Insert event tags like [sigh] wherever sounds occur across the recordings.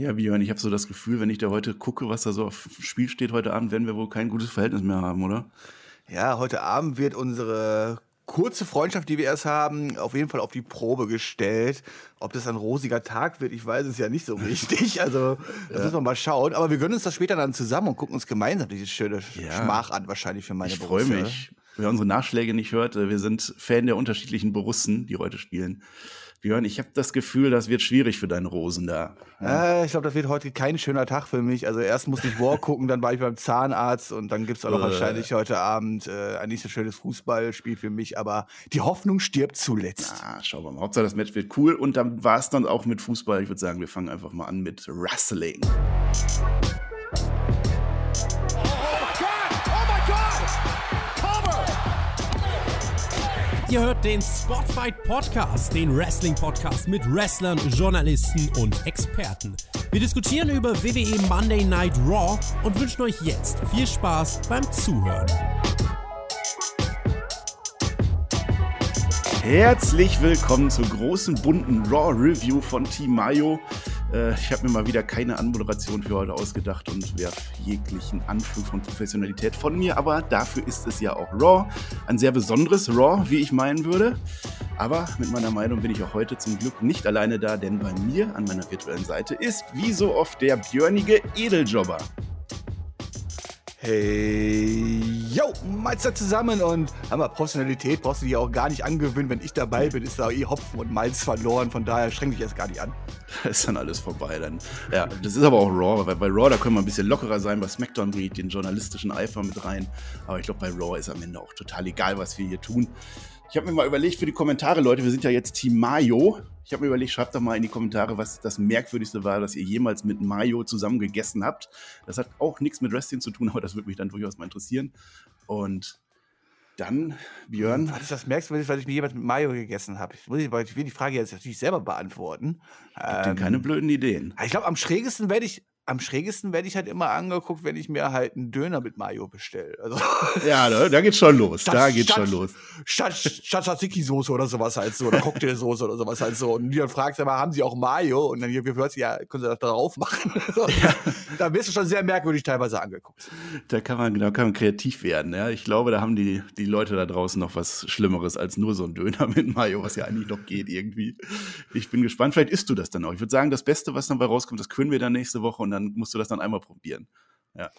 Ja, Björn, ich habe so das Gefühl, wenn ich da heute gucke, was da so auf Spiel steht heute Abend, werden wir wohl kein gutes Verhältnis mehr haben, oder? Ja, heute Abend wird unsere kurze Freundschaft, die wir erst haben, auf jeden Fall auf die Probe gestellt. Ob das ein rosiger Tag wird, ich weiß es ja nicht so [laughs] richtig. Also, das ja. müssen wir mal schauen. Aber wir gönnen uns das später dann zusammen und gucken uns gemeinsam diese schöne ja. Schmach an, wahrscheinlich für meine Ich freue mich. Wer unsere Nachschläge nicht hört, äh, wir sind Fan der unterschiedlichen Borussen, die heute spielen. Björn, ich habe das Gefühl, das wird schwierig für deine Rosen da. Ja. Äh, ich glaube, das wird heute kein schöner Tag für mich. Also erst musste ich War [laughs] gucken, dann war ich beim Zahnarzt und dann gibt es auch noch äh. wahrscheinlich heute Abend äh, ein nicht so schönes Fußballspiel für mich. Aber die Hoffnung stirbt zuletzt. Ah, schauen wir mal. Hauptsache, das Match wird cool und dann war es dann auch mit Fußball. Ich würde sagen, wir fangen einfach mal an mit Wrestling. Ihr hört den Spotfight Podcast, den Wrestling Podcast mit Wrestlern, Journalisten und Experten. Wir diskutieren über WWE Monday Night Raw und wünschen euch jetzt viel Spaß beim Zuhören. Herzlich willkommen zur großen bunten Raw Review von Team Mayo. Äh, ich habe mir mal wieder keine Anmoderation für heute ausgedacht und werfe jeglichen Anflug von Professionalität von mir, aber dafür ist es ja auch Raw. Ein sehr besonderes Raw, wie ich meinen würde. Aber mit meiner Meinung bin ich auch heute zum Glück nicht alleine da, denn bei mir an meiner virtuellen Seite ist wie so oft der björnige Edeljobber. Hey, yo, Meister zusammen und aber Professionalität brauchst du dir auch gar nicht angewöhnen. Wenn ich dabei bin, ist da eh Hopfen und Malz verloren. Von daher streng dich erst gar nicht an. [laughs] ist dann alles vorbei. Dann. Ja, das ist aber auch Raw, weil bei Raw, da können wir ein bisschen lockerer sein. Bei SmackDown bringt den journalistischen Eifer mit rein. Aber ich glaube, bei Raw ist am Ende auch total egal, was wir hier tun. Ich habe mir mal überlegt für die Kommentare, Leute, wir sind ja jetzt Team Mayo. Ich habe mir überlegt, schreibt doch mal in die Kommentare, was das Merkwürdigste war, dass ihr jemals mit Mayo zusammen gegessen habt. Das hat auch nichts mit Wrestling zu tun, aber das würde mich dann durchaus mal interessieren. Und dann, Björn. Was ist das Merkwürdigste, weil ich mir jemals mit Mayo gegessen habe? Ich, ich will die Frage jetzt natürlich selber beantworten. Ich ähm, keine blöden Ideen. Ich glaube, am schrägesten werde ich, am schrägesten werde ich halt immer angeguckt, wenn ich mir halt einen Döner mit Mayo bestelle. Also [laughs] ja, da, da geht's schon los. Statt, da geht's statt, schon los. Statt, statt Tzatziki-Soße oder sowas halt so, oder Cocktailsoße oder sowas halt so. Und die dann fragst du mal, haben sie auch Mayo? Und dann hier, wie hört ja, können sie das da drauf machen? [laughs] so, ja. Da wirst du schon sehr merkwürdig teilweise angeguckt. Da kann man, da kann man kreativ werden. Ja. Ich glaube, da haben die, die Leute da draußen noch was Schlimmeres als nur so ein Döner mit Mayo, was ja eigentlich noch geht irgendwie. Ich bin gespannt. Vielleicht isst du das dann auch. Ich würde sagen, das Beste, was dabei rauskommt, das können wir dann nächste Woche und dann musst du das dann einmal probieren. Ja.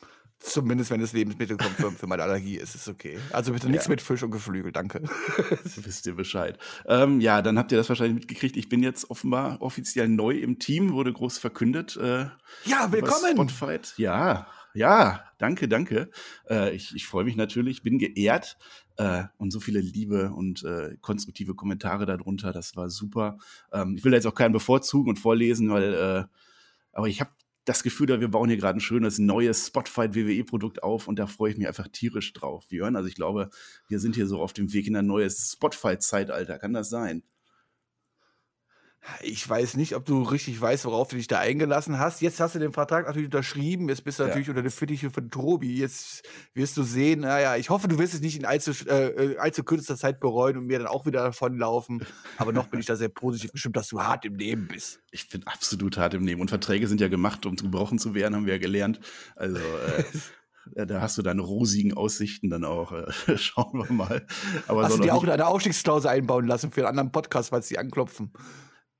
Zumindest wenn es Lebensmittel kommt für, für meine Allergie, ist es okay. Also bitte nichts ja. mit Fisch und Geflügel, danke. [laughs] Wisst ihr Bescheid. Ähm, ja, dann habt ihr das wahrscheinlich mitgekriegt. Ich bin jetzt offenbar offiziell neu im Team, wurde groß verkündet. Äh, ja, willkommen! Spotfight. Ja, ja, danke, danke. Äh, ich ich freue mich natürlich, bin geehrt äh, und so viele liebe und äh, konstruktive Kommentare darunter. Das war super. Ähm, ich will da jetzt auch keinen bevorzugen und vorlesen, weil äh, aber ich habe das Gefühl, wir bauen hier gerade ein schönes neues Spotfight WWE-Produkt auf und da freue ich mich einfach tierisch drauf, Björn. Also ich glaube, wir sind hier so auf dem Weg in ein neues Spotfight-Zeitalter. Kann das sein? Ich weiß nicht, ob du richtig weißt, worauf du dich da eingelassen hast. Jetzt hast du den Vertrag natürlich unterschrieben. Jetzt bist du ja. natürlich unter der Fittiche von Tobi. Jetzt wirst du sehen, naja, ich hoffe, du wirst es nicht in allzu, äh, allzu kürzester Zeit bereuen und mir dann auch wieder davonlaufen. Aber noch bin ich da sehr positiv bestimmt, dass du hart im Leben bist. Ich bin absolut hart im Leben. Und Verträge sind ja gemacht, um gebrochen zu werden, haben wir ja gelernt. Also. Äh, da hast du deine rosigen Aussichten dann auch. Äh, [laughs] schauen wir mal. Aber hast du dir auch eine Ausstiegsklausel einbauen lassen für einen anderen Podcast, falls sie anklopfen?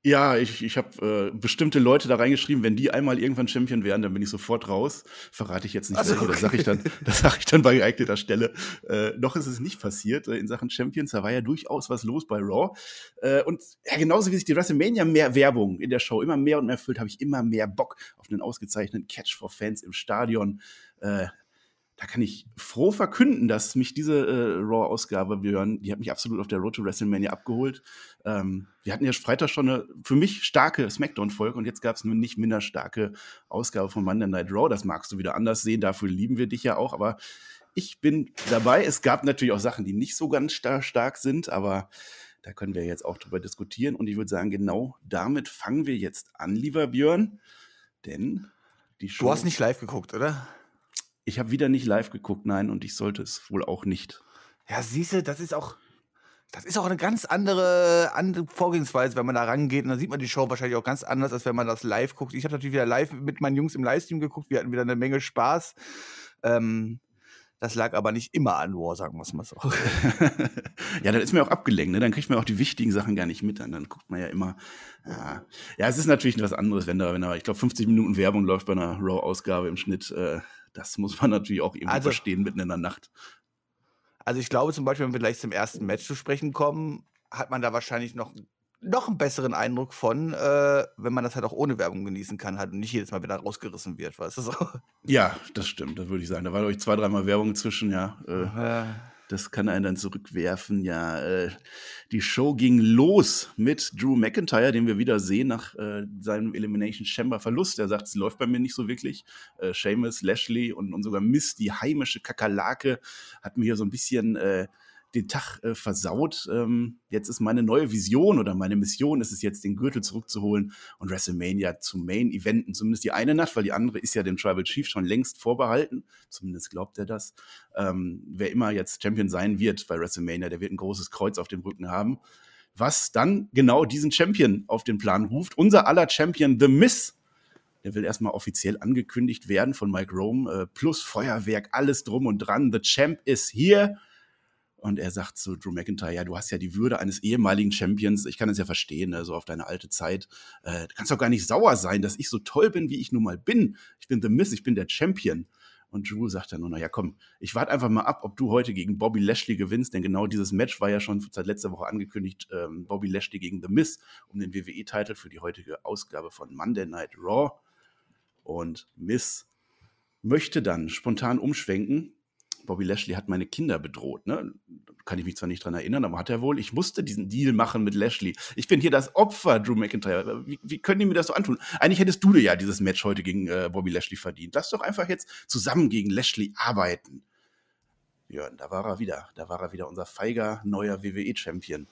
Ja, ich, ich habe äh, bestimmte Leute da reingeschrieben, wenn die einmal irgendwann Champion werden, dann bin ich sofort raus. Verrate ich jetzt nicht also, okay. das sage ich dann, das sage ich dann bei geeigneter Stelle. Äh, noch ist es nicht passiert äh, in Sachen Champions, da war ja durchaus was los bei Raw. Äh, und ja, genauso wie sich die WrestleMania mehr Werbung in der Show immer mehr und mehr füllt, habe ich immer mehr Bock auf einen ausgezeichneten Catch for Fans im Stadion. Äh, da kann ich froh verkünden, dass mich diese äh, Raw-Ausgabe, wir hören, die hat mich absolut auf der Road to WrestleMania abgeholt. Ähm, wir hatten ja Freitag schon eine für mich starke Smackdown-Folge und jetzt gab es eine nicht minder starke Ausgabe von Monday Night Raw. Das magst du wieder anders sehen, dafür lieben wir dich ja auch, aber ich bin dabei. Es gab natürlich auch Sachen, die nicht so ganz star stark sind, aber da können wir jetzt auch drüber diskutieren. Und ich würde sagen, genau damit fangen wir jetzt an, lieber Björn. Denn die Show. Du hast nicht live geguckt, oder? Ich habe wieder nicht live geguckt, nein, und ich sollte es wohl auch nicht. Ja, siehst du, das ist auch. das ist auch eine ganz andere, andere Vorgehensweise, wenn man da rangeht. Und dann sieht man die Show wahrscheinlich auch ganz anders, als wenn man das live guckt. Ich habe natürlich wieder live mit meinen Jungs im Livestream geguckt. Wir hatten wieder eine Menge Spaß. Ähm, das lag aber nicht immer an War, sagen wir es mal so. [laughs] ja, dann ist mir auch abgelenkt. Ne? Dann kriegt man auch die wichtigen Sachen gar nicht mit. Dann, dann guckt man ja immer. Ja. ja, es ist natürlich etwas anderes, wenn da, wenn da, ich glaube, 50 Minuten Werbung läuft bei einer Raw-Ausgabe im Schnitt. Äh, das muss man natürlich auch irgendwie also, verstehen mitten in der Nacht. Also ich glaube zum Beispiel, wenn wir gleich zum ersten Match zu sprechen kommen, hat man da wahrscheinlich noch, noch einen besseren Eindruck von, äh, wenn man das halt auch ohne Werbung genießen kann halt und nicht jedes Mal wieder rausgerissen wird, weißt du so? Ja, das stimmt, das würde ich sagen. Da war, glaube ich, zwei, dreimal Werbung zwischen, ja. Äh, ja das kann einen dann zurückwerfen. Ja, äh, die Show ging los mit Drew McIntyre, den wir wieder sehen nach äh, seinem Elimination Chamber Verlust. Er sagt, es läuft bei mir nicht so wirklich. Äh, Seamus, Lashley und, und sogar Miss, die heimische Kakerlake, hat mir hier so ein bisschen äh, den Tag äh, versaut. Ähm, jetzt ist meine neue Vision oder meine Mission ist es jetzt, den Gürtel zurückzuholen und WrestleMania zu Main-Eventen. Zumindest die eine Nacht, weil die andere ist ja dem Tribal Chief schon längst vorbehalten. Zumindest glaubt er das. Ähm, wer immer jetzt Champion sein wird bei WrestleMania, der wird ein großes Kreuz auf dem Rücken haben. Was dann genau diesen Champion auf den Plan ruft. Unser aller Champion, The Miss. Der will erstmal offiziell angekündigt werden von Mike Rome. Äh, plus Feuerwerk, alles drum und dran. The Champ is here. Und er sagt zu Drew McIntyre, ja, du hast ja die Würde eines ehemaligen Champions. Ich kann es ja verstehen, ne, so auf deine alte Zeit. Äh, du kannst doch gar nicht sauer sein, dass ich so toll bin, wie ich nun mal bin. Ich bin The Miss, ich bin der Champion. Und Drew sagt dann nur, naja, komm, ich warte einfach mal ab, ob du heute gegen Bobby Lashley gewinnst, denn genau dieses Match war ja schon seit letzter Woche angekündigt, ähm, Bobby Lashley gegen The Miss um den WWE-Titel für die heutige Ausgabe von Monday Night Raw. Und Miss möchte dann spontan umschwenken Bobby Lashley hat meine Kinder bedroht. Ne? Kann ich mich zwar nicht dran erinnern, aber hat er wohl. Ich musste diesen Deal machen mit Lashley. Ich bin hier das Opfer, Drew McIntyre. Wie, wie können die mir das so antun? Eigentlich hättest du dir ja dieses Match heute gegen äh, Bobby Lashley verdient. Lass doch einfach jetzt zusammen gegen Lashley arbeiten. Ja, da war er wieder. Da war er wieder unser feiger neuer WWE-Champion.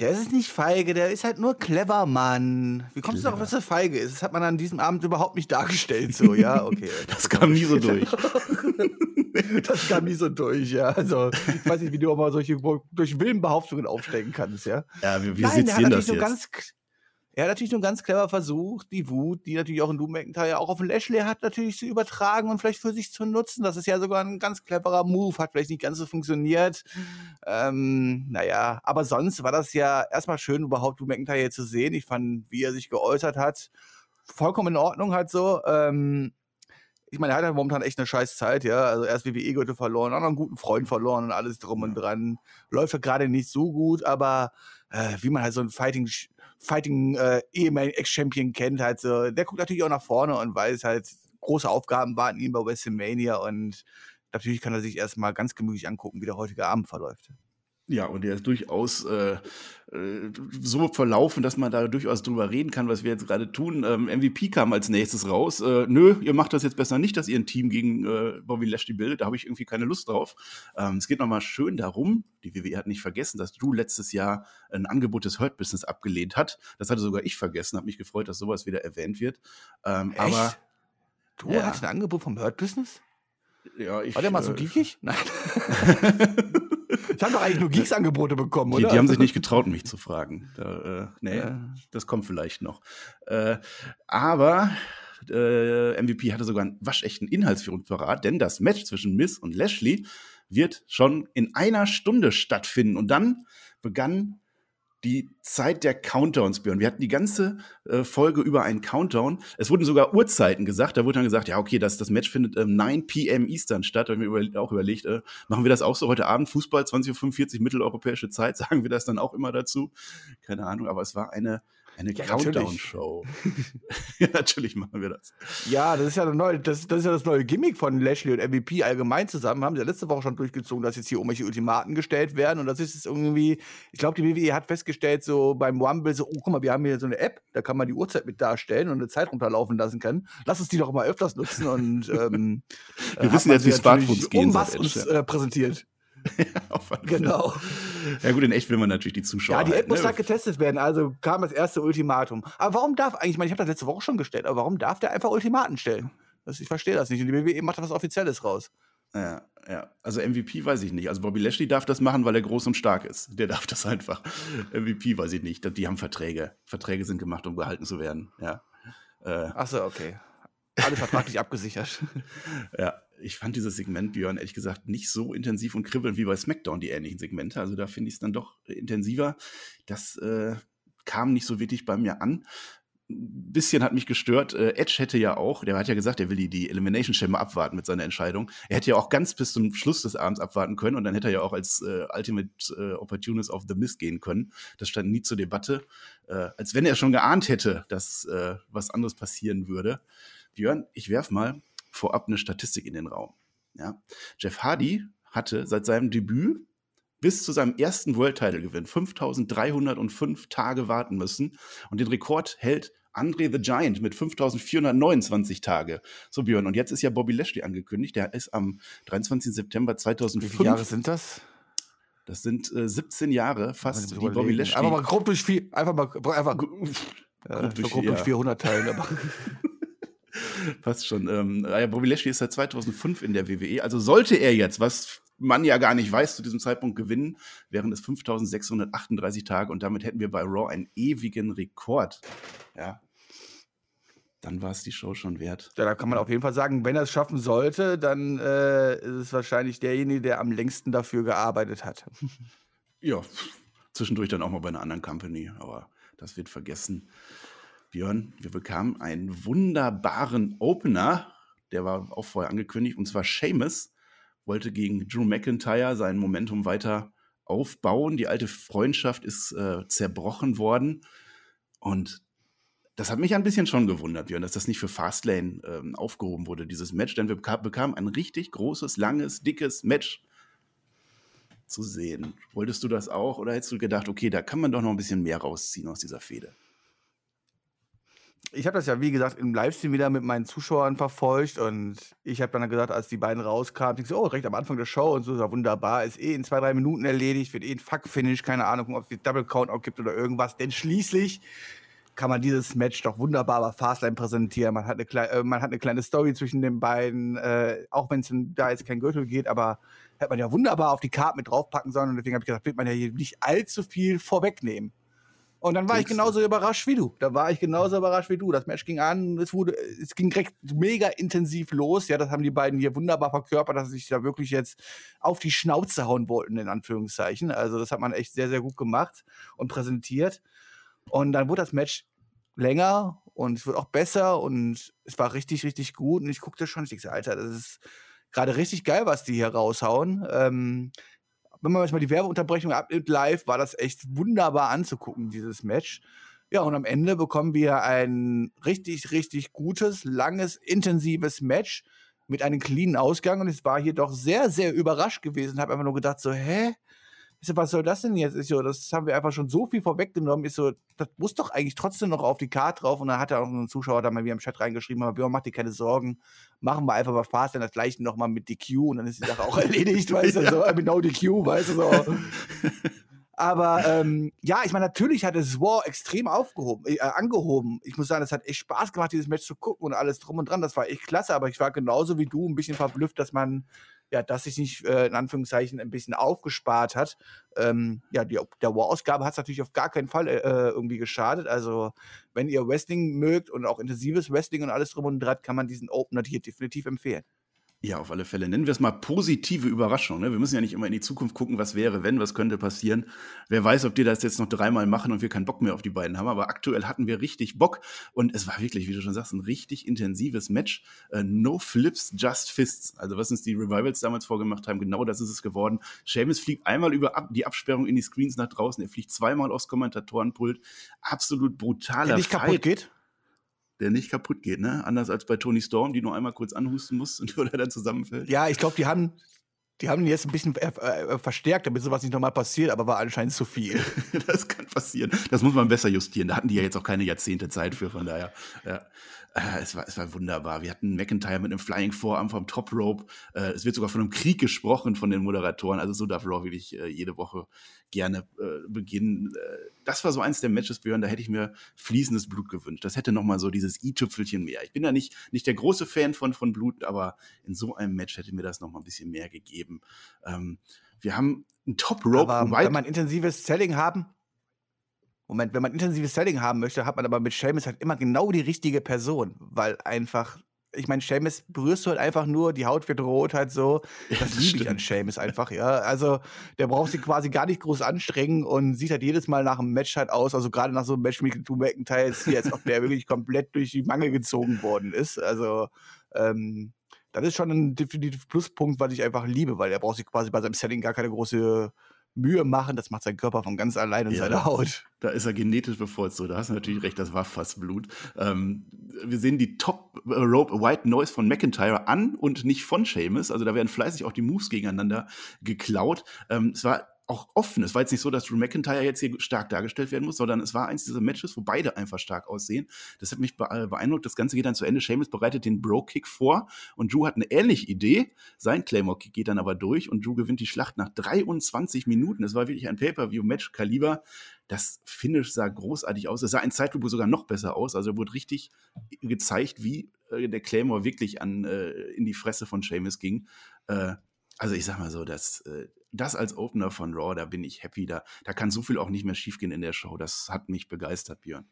Der ist nicht feige, der ist halt nur clever, Mann. Wie kommst clever. du darauf, dass er feige ist? Das hat man an diesem Abend überhaupt nicht dargestellt, so, ja, okay. [laughs] das kam nie so durch. [laughs] das kam nie so durch, ja. Also, ich weiß nicht, wie du auch mal solche durch Willenbehauptungen aufstecken kannst, ja. Ja, wir, wir Nein, sezieren das jetzt. Ganz, er hat natürlich nur ganz clever versucht, die Wut, die natürlich auch in Doom McIntyre auch auf Lashley hat, natürlich zu übertragen und vielleicht für sich zu nutzen. Das ist ja sogar ein ganz cleverer Move, hat vielleicht nicht ganz so funktioniert. Ähm, naja, aber sonst war das ja erstmal schön, überhaupt Doom McIntyre zu sehen. Ich fand, wie er sich geäußert hat, vollkommen in Ordnung halt so. Ähm, ich meine, er hat halt momentan echt eine scheiß Zeit, ja. Also erst WWE-Gürtel verloren, auch noch einen guten Freund verloren und alles drum und dran. Läuft ja gerade nicht so gut, aber äh, wie man halt so ein Fighting Fighting äh, ehemaligen Ex-Champion kennt, halt so, der guckt natürlich auch nach vorne und weiß halt, große Aufgaben warten ihn bei WrestleMania und natürlich kann er sich erstmal ganz gemütlich angucken, wie der heutige Abend verläuft. Ja, und der ist durchaus äh, äh, so verlaufen, dass man da durchaus drüber reden kann, was wir jetzt gerade tun. Ähm, MVP kam als nächstes raus. Äh, nö, ihr macht das jetzt besser nicht, dass ihr ein Team gegen äh, Bobby Lashley bildet. Da habe ich irgendwie keine Lust drauf. Ähm, es geht nochmal schön darum, die WWE hat nicht vergessen, dass Drew letztes Jahr ein Angebot des Hurt Business abgelehnt hat. Das hatte sogar ich vergessen, habe mich gefreut, dass sowas wieder erwähnt wird. Ähm, Echt? Aber Drew ja. hat ein Angebot vom Hurt Business? Ja, ich, War der mal so äh, geekig? Nein. [laughs] Ich habe doch eigentlich nur Geeks-Angebote bekommen, oder? Die, haben sich nicht getraut, mich zu fragen. Da, äh, nee, ja. das kommt vielleicht noch. Äh, aber äh, MVP hatte sogar einen waschechten Inhaltsführungsparat, denn das Match zwischen Miss und Lashley wird schon in einer Stunde stattfinden. Und dann begann die Zeit der Countdowns, Björn. Wir hatten die ganze äh, Folge über einen Countdown. Es wurden sogar Uhrzeiten gesagt. Da wurde dann gesagt, ja, okay, das, das Match findet ähm, 9 p.m. Eastern statt. Da haben wir über, auch überlegt, äh, machen wir das auch so heute Abend? Fußball, 20.45 Uhr mitteleuropäische Zeit. [laughs] Sagen wir das dann auch immer dazu? Keine Ahnung, aber es war eine eine ja, Countdown-Show. [laughs] ja, natürlich machen wir das. Ja, das ist ja, neue, das, das, ist ja das neue Gimmick von Lashley und MVP allgemein zusammen. Haben sie ja letzte Woche schon durchgezogen, dass jetzt hier irgendwelche Ultimaten gestellt werden. Und das ist jetzt irgendwie, ich glaube, die WWE hat festgestellt, so beim Rumble, so, oh, guck mal, wir haben hier so eine App, da kann man die Uhrzeit mit darstellen und eine Zeit runterlaufen lassen können. Lass uns die doch mal öfters nutzen. Und ähm, [laughs] wir wissen jetzt, wie Smartphones gehen. Um was uns äh, präsentiert. [laughs] genau. Ja gut, in echt will man natürlich die Zuschauer. Ja, die App halt, muss ne? halt getestet werden, also kam das erste Ultimatum. Aber warum darf eigentlich, ich meine, ich habe das letzte Woche schon gestellt, aber warum darf der einfach Ultimaten stellen? Das, ich verstehe das nicht. Und die WWE macht da was Offizielles raus. Ja, ja. Also MVP weiß ich nicht. Also Bobby Lashley darf das machen, weil er groß und stark ist. Der darf das einfach. [laughs] MVP weiß ich nicht. Die haben Verträge. Verträge sind gemacht, um gehalten zu werden. Ja. Äh, Achso, okay. Alle vertraglich [laughs] abgesichert. Ja, ich fand dieses Segment, Björn, ehrlich gesagt, nicht so intensiv und kribbelnd wie bei SmackDown, die ähnlichen Segmente. Also da finde ich es dann doch intensiver. Das äh, kam nicht so wirklich bei mir an ein bisschen hat mich gestört. Äh, Edge hätte ja auch, der hat ja gesagt, er will die, die Elimination Chamber abwarten mit seiner Entscheidung. Er hätte ja auch ganz bis zum Schluss des Abends abwarten können und dann hätte er ja auch als äh, Ultimate äh, Opportunist of the Mist gehen können. Das stand nie zur Debatte. Äh, als wenn er schon geahnt hätte, dass äh, was anderes passieren würde. Björn, ich werf mal vorab eine Statistik in den Raum. Ja? Jeff Hardy hatte seit seinem Debüt bis zu seinem ersten World Title Gewinn 5305 Tage warten müssen und den Rekord hält Andre the Giant mit 5429 Tage. So Björn und jetzt ist ja Bobby Lashley angekündigt, der ist am 23. September 2005. Wie viele Jahre sind das? Das sind äh, 17 Jahre fast, die Bobby Lashley. Einfach mal grob durch vier, einfach mal einfach [laughs] ja, grob durch, grob durch 400 teilen, [laughs] Passt schon. Ähm, ja, Bobby Lashley ist seit 2005 in der WWE. Also sollte er jetzt, was man ja gar nicht weiß, zu diesem Zeitpunkt gewinnen, wären es 5638 Tage und damit hätten wir bei Raw einen ewigen Rekord. Ja. Dann war es die Show schon wert. Ja, da kann man auf jeden Fall sagen, wenn er es schaffen sollte, dann äh, ist es wahrscheinlich derjenige, der am längsten dafür gearbeitet hat. ja, zwischendurch dann auch mal bei einer anderen Company, aber das wird vergessen. Björn, wir bekamen einen wunderbaren Opener, der war auch vorher angekündigt, und zwar Seamus wollte gegen Drew McIntyre sein Momentum weiter aufbauen. Die alte Freundschaft ist äh, zerbrochen worden. Und das hat mich ein bisschen schon gewundert, Björn, dass das nicht für Fastlane ähm, aufgehoben wurde, dieses Match. Denn wir bekamen ein richtig großes, langes, dickes Match zu sehen. Wolltest du das auch oder hättest du gedacht, okay, da kann man doch noch ein bisschen mehr rausziehen aus dieser Fehde? Ich habe das ja, wie gesagt, im Livestream wieder mit meinen Zuschauern verfolgt und ich habe dann gesagt, als die beiden rauskamen, ich so, oh, recht am Anfang der Show und so, ja wunderbar, ist eh in zwei, drei Minuten erledigt, wird eh ein Fuck-Finish, keine Ahnung, ob es Double Count auch gibt oder irgendwas, denn schließlich kann man dieses Match doch wunderbar bei Fastlane präsentieren. Man hat eine, äh, man hat eine kleine Story zwischen den beiden, äh, auch wenn es da jetzt kein Gürtel geht, aber hätte man ja wunderbar auf die Karte mit draufpacken sollen und deswegen habe ich gesagt, wird man ja hier nicht allzu viel vorwegnehmen. Und dann war ich genauso überrascht wie du. Da war ich genauso überrascht wie du. Das Match ging an, es wurde, es ging direkt mega intensiv los. Ja, das haben die beiden hier wunderbar verkörpert, dass sie sich da wirklich jetzt auf die Schnauze hauen wollten, in Anführungszeichen. Also, das hat man echt sehr, sehr gut gemacht und präsentiert. Und dann wurde das Match länger und es wird auch besser und es war richtig, richtig gut. Und ich guckte schon, ich dachte, Alter, das ist gerade richtig geil, was die hier raushauen. Ähm, wenn man jetzt mal die Werbeunterbrechung abnimmt live, war das echt wunderbar anzugucken, dieses Match. Ja, und am Ende bekommen wir ein richtig, richtig gutes, langes, intensives Match mit einem cleanen Ausgang. Und ich war hier doch sehr, sehr überrascht gewesen. Habe einfach nur gedacht, so, hä? Ich so, was soll das denn jetzt? Ich so, das haben wir einfach schon so viel vorweggenommen. Ich so, das muss doch eigentlich trotzdem noch auf die Karte drauf. Und dann hat er auch ein Zuschauer da mal wieder im Chat reingeschrieben, aber Björn, mach dir keine Sorgen. Machen wir einfach mal Fast, dann das gleiche nochmal mit DQ und dann ist die Sache auch [laughs] erledigt, weißt du, so, mit No DQ, weißt du, so. [laughs] Aber ähm, ja, ich meine, natürlich hat es War extrem aufgehoben, äh, angehoben. Ich muss sagen, es hat echt Spaß gemacht, dieses Match zu gucken und alles drum und dran. Das war echt klasse, aber ich war genauso wie du ein bisschen verblüfft, dass man ja, dass sich nicht äh, in Anführungszeichen ein bisschen aufgespart hat. Ähm, ja, die, der War-Ausgabe hat es natürlich auf gar keinen Fall äh, irgendwie geschadet. Also, wenn ihr Wrestling mögt und auch intensives Wrestling und alles drum und dran, kann man diesen Opener hier definitiv empfehlen. Ja, auf alle Fälle. Nennen wir es mal positive Überraschung. Ne? Wir müssen ja nicht immer in die Zukunft gucken, was wäre, wenn, was könnte passieren. Wer weiß, ob die das jetzt noch dreimal machen und wir keinen Bock mehr auf die beiden haben. Aber aktuell hatten wir richtig Bock und es war wirklich, wie du schon sagst, ein richtig intensives Match. Äh, no Flips, just Fists. Also was uns die Revivals damals vorgemacht haben, genau das ist es geworden. Seamus fliegt einmal über ab, die Absperrung in die Screens nach draußen. Er fliegt zweimal aufs Kommentatorenpult. Absolut brutaler Der nicht Fight. kaputt geht? Der nicht kaputt geht, ne? Anders als bei Tony Storm, die nur einmal kurz anhusten muss und oder dann zusammenfällt. Ja, ich glaube, die haben, die haben ihn jetzt ein bisschen äh, äh, verstärkt, damit sowas nicht nochmal passiert, aber war anscheinend zu viel. [laughs] das kann passieren. Das muss man besser justieren. Da hatten die ja jetzt auch keine Jahrzehnte Zeit für, von daher. Ja. Äh, es, war, es war wunderbar. Wir hatten McIntyre mit einem Flying Vorarm vom Top Rope. Äh, es wird sogar von einem Krieg gesprochen von den Moderatoren. Also so darf Raw wirklich äh, jede Woche gerne äh, beginnen das war so eins der Matches, Björn, da hätte ich mir fließendes Blut gewünscht. Das hätte noch mal so dieses i-Tüpfelchen mehr. Ich bin da nicht, nicht der große Fan von, von Blut, aber in so einem Match hätte mir das noch mal ein bisschen mehr gegeben. Ähm, wir haben ein Top Rope. Aber wenn man intensives Selling haben, Moment, wenn man intensives Selling haben möchte, hat man aber mit Seamus halt immer genau die richtige Person, weil einfach ich meine, Seamus berührst du halt einfach nur, die Haut wird rot halt so. Das, das liebe ich an Seamus einfach, ja. Also, der braucht sich quasi gar nicht groß anstrengen und sieht halt jedes Mal nach einem Match halt aus, also gerade nach so einem Match mit Drew McIntyre, hier, als ob der wirklich komplett durch die Mangel gezogen worden ist. Also, ähm, das ist schon ein definitiv Pluspunkt, was ich einfach liebe, weil er braucht sich quasi bei seinem Setting gar keine große Mühe machen, das macht sein Körper von ganz allein und ja, seine Haut. Da ist er genetisch bevorzugt. Da hast du natürlich recht, das war fast Blut. Ähm, wir sehen die Top Rope White Noise von McIntyre an und nicht von Seamus. Also da werden fleißig auch die Moves gegeneinander geklaut. Ähm, es war auch offen. Es war jetzt nicht so, dass Drew McIntyre jetzt hier stark dargestellt werden muss, sondern es war eins dieser Matches, wo beide einfach stark aussehen. Das hat mich beeindruckt. Das Ganze geht dann zu Ende. Seamus bereitet den Bro-Kick vor und Drew hat eine ähnliche Idee. Sein Claymore-Kick geht dann aber durch und Drew gewinnt die Schlacht nach 23 Minuten. Es war wirklich ein Pay-Per-View-Match-Kaliber. Das Finish sah großartig aus. Es sah in Zeitlupe sogar noch besser aus. Also wurde richtig gezeigt, wie äh, der Claymore wirklich an, äh, in die Fresse von Seamus ging. Äh, also ich sag mal so, dass äh, das als Opener von Raw, da bin ich happy. Da, da kann so viel auch nicht mehr schiefgehen in der Show. Das hat mich begeistert, Björn.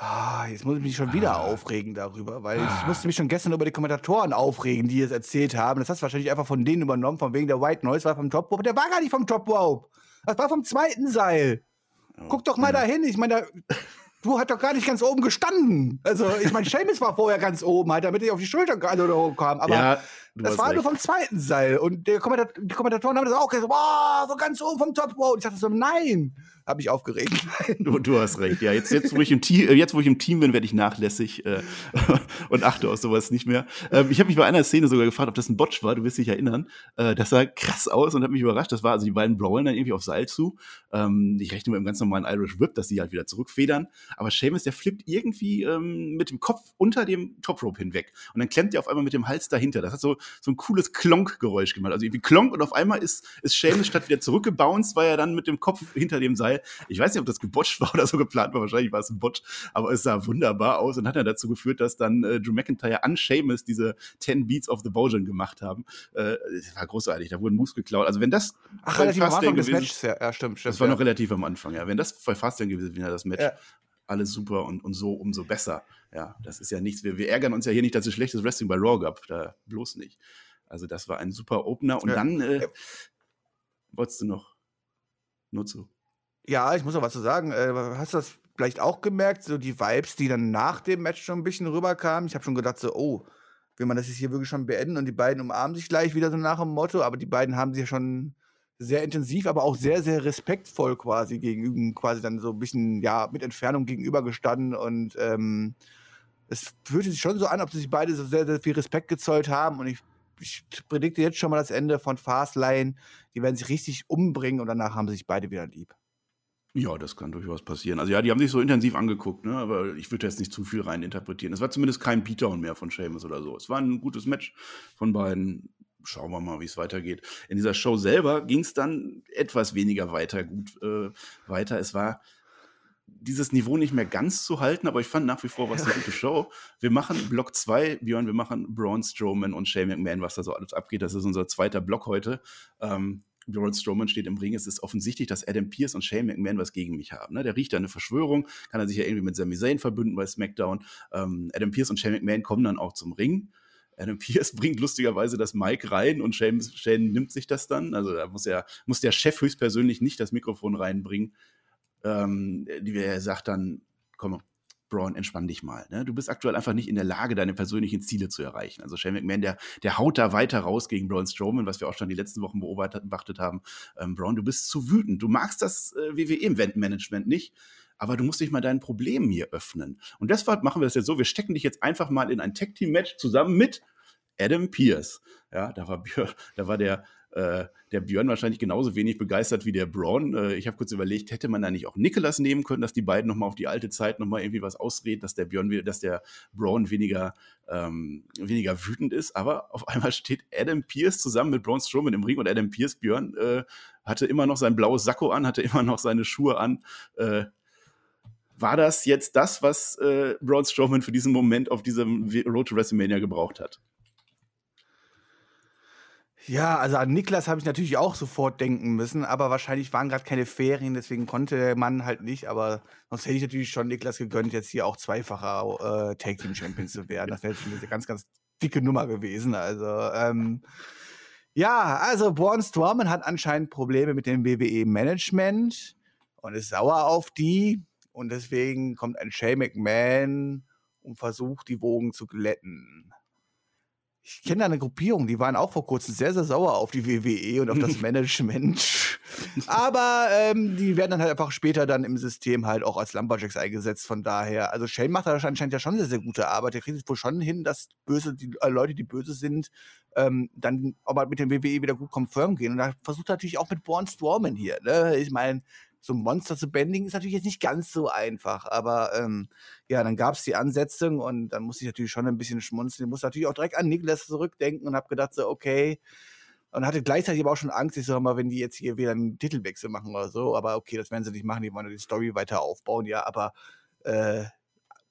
Ah, jetzt muss ich mich schon wieder ah. aufregen darüber, weil ah. ich musste mich schon gestern über die Kommentatoren aufregen, die es erzählt haben. Das hast du wahrscheinlich einfach von denen übernommen, von wegen der White Noise war vom Top Rope. Der war gar nicht vom Top Rope. Das war vom zweiten Seil. Oh. Guck doch mal dahin. Ich meine, du hat doch gar nicht ganz oben gestanden. Also, ich meine, Seamus war vorher ganz oben, halt, damit ich auf die Schulter also, kam. Aber ja, das war recht. nur vom zweiten Seil. Und die Kommentatoren haben das auch gesagt, wow, so ganz oben vom Top Rope. Ich dachte so, nein habe ich aufgeregt. [laughs] Du, du, hast recht. Ja, jetzt, jetzt, wo ich im Team, äh, jetzt, wo ich im Team bin, werde ich nachlässig äh, [laughs] und achte auf sowas nicht mehr. Ähm, ich habe mich bei einer Szene sogar gefragt, ob das ein Botch war. Du wirst dich erinnern. Äh, das sah krass aus und hat mich überrascht. Das war also die beiden brawlen dann irgendwie auf Seil zu. Ähm, ich rechne mit einem ganz normalen Irish Whip, dass die halt wieder zurückfedern. Aber Seamus, der flippt irgendwie ähm, mit dem Kopf unter dem Top Rope hinweg. Und dann klemmt er auf einmal mit dem Hals dahinter. Das hat so, so ein cooles Klonk-Geräusch gemacht. Also irgendwie Klonk und auf einmal ist, ist Seamus statt wieder zurückgebounced, war er dann mit dem Kopf hinter dem Seil ich weiß nicht, ob das gebotcht war oder so geplant war. Wahrscheinlich war es ein Bot, aber es sah wunderbar aus und hat dann dazu geführt, dass dann äh, Drew McIntyre an Seamus diese 10 Beats of the Bojan gemacht haben. Äh, das war großartig. Da wurden Moves geklaut. Also wenn das Ach, relativ am Anfang des Matches, ja, ja, stimmt, stimmt. Das war ja. noch relativ am Anfang, ja. Wenn das bei Fastlane gewesen wäre, das Match, ja. Alles super und, und so umso besser. Ja, das ist ja nichts. Wir, wir ärgern uns ja hier nicht, dass es schlechtes Wrestling bei Raw gab. Da bloß nicht. Also das war ein super Opener. Und ja. dann äh, wolltest du noch? Nur zu. Ja, ich muss noch was zu sagen. Äh, hast du das vielleicht auch gemerkt, so die Vibes, die dann nach dem Match schon ein bisschen rüberkamen? Ich habe schon gedacht, so, oh, will man das jetzt hier wirklich schon beenden und die beiden umarmen sich gleich wieder so nach dem Motto, aber die beiden haben sich ja schon sehr intensiv, aber auch sehr, sehr respektvoll quasi gegenüber, quasi dann so ein bisschen, ja, mit Entfernung gegenübergestanden und ähm, es fühlte sich schon so an, ob sie sich beide so sehr, sehr viel Respekt gezollt haben und ich, ich predikte jetzt schon mal das Ende von Fastlane. Die werden sich richtig umbringen und danach haben sie sich beide wieder lieb. Ja, das kann durchaus passieren. Also ja, die haben sich so intensiv angeguckt, ne? aber ich würde jetzt nicht zu viel rein interpretieren. Es war zumindest kein Beatdown mehr von Seamus oder so. Es war ein gutes Match von beiden. Schauen wir mal, wie es weitergeht. In dieser Show selber ging es dann etwas weniger weiter gut äh, weiter. Es war dieses Niveau nicht mehr ganz zu halten, aber ich fand nach wie vor was eine gute Show. Wir machen Block 2, Björn, wir machen Braun Strowman und Shane McMahon, was da so alles abgeht. Das ist unser zweiter Block heute. Ähm, Braun Strowman steht im Ring, es ist offensichtlich, dass Adam Pierce und Shane McMahon was gegen mich haben. Ne? Der riecht da eine Verschwörung, kann er sich ja irgendwie mit Sami Zayn verbünden bei SmackDown. Ähm, Adam Pierce und Shane McMahon kommen dann auch zum Ring. Adam Pierce [laughs] bringt lustigerweise das Mic rein und Shane, Shane nimmt sich das dann. Also da muss, er, muss der Chef höchstpersönlich nicht das Mikrofon reinbringen. Ähm, er sagt dann, komm, Braun, entspann dich mal. Ne? Du bist aktuell einfach nicht in der Lage, deine persönlichen Ziele zu erreichen. Also Shane McMahon, der, der haut da weiter raus gegen Braun Strowman, was wir auch schon die letzten Wochen beobachtet haben. Ähm, Braun, du bist zu wütend. Du magst das äh, WWE-Event-Management nicht aber du musst dich mal deinen Problemen hier öffnen. Und deshalb machen wir das jetzt so, wir stecken dich jetzt einfach mal in ein Tag-Team-Match zusammen mit Adam Pierce. Ja, da war, da war der äh, der Björn wahrscheinlich genauso wenig begeistert wie der Braun. Äh, ich habe kurz überlegt, hätte man da nicht auch Nicholas nehmen können, dass die beiden nochmal auf die alte Zeit nochmal irgendwie was ausreden, dass der Björn, dass der Braun weniger, ähm, weniger wütend ist. Aber auf einmal steht Adam Pierce zusammen mit Braun Strowman im Ring und Adam Pierce, Björn, äh, hatte immer noch sein blaues Sakko an, hatte immer noch seine Schuhe an. War das jetzt das, was äh, Braun Strowman für diesen Moment auf diesem Road to WrestleMania gebraucht hat? Ja, also an Niklas habe ich natürlich auch sofort denken müssen, aber wahrscheinlich waren gerade keine Ferien, deswegen konnte der Mann halt nicht. Aber sonst hätte ich natürlich schon Niklas gegönnt, jetzt hier auch zweifacher äh, Tag Team Champion zu werden. Das wäre schon eine ganz, ganz dicke Nummer gewesen. Also, ähm, ja, also Braun Strowman hat anscheinend Probleme mit dem WWE-Management und ist sauer auf die. Und deswegen kommt ein Shay McMahon und versucht, die Wogen zu glätten ich kenne da eine Gruppierung, die waren auch vor kurzem sehr, sehr sauer auf die WWE und auf das [laughs] Management. Aber ähm, die werden dann halt einfach später dann im System halt auch als Lumberjacks eingesetzt. Von daher, also Shane macht da anscheinend ja schon sehr, sehr gute Arbeit. Der kriegt es wohl schon hin, dass böse, die äh, Leute, die böse sind, ähm, dann aber mit dem WWE wieder gut confirm gehen. Und da versucht er natürlich auch mit Born Strowman hier. Ne? Ich meine, so ein Monster zu bändigen ist natürlich jetzt nicht ganz so einfach, aber ähm, ja, dann gab es die Ansätze und dann musste ich natürlich schon ein bisschen schmunzeln. Ich musste natürlich auch direkt an Niklas zurückdenken und habe gedacht, so, okay. Und hatte gleichzeitig aber auch schon Angst, ich sag mal, wenn die jetzt hier wieder einen Titelwechsel machen oder so, aber okay, das werden sie nicht machen, die wollen die Story weiter aufbauen, ja, aber äh,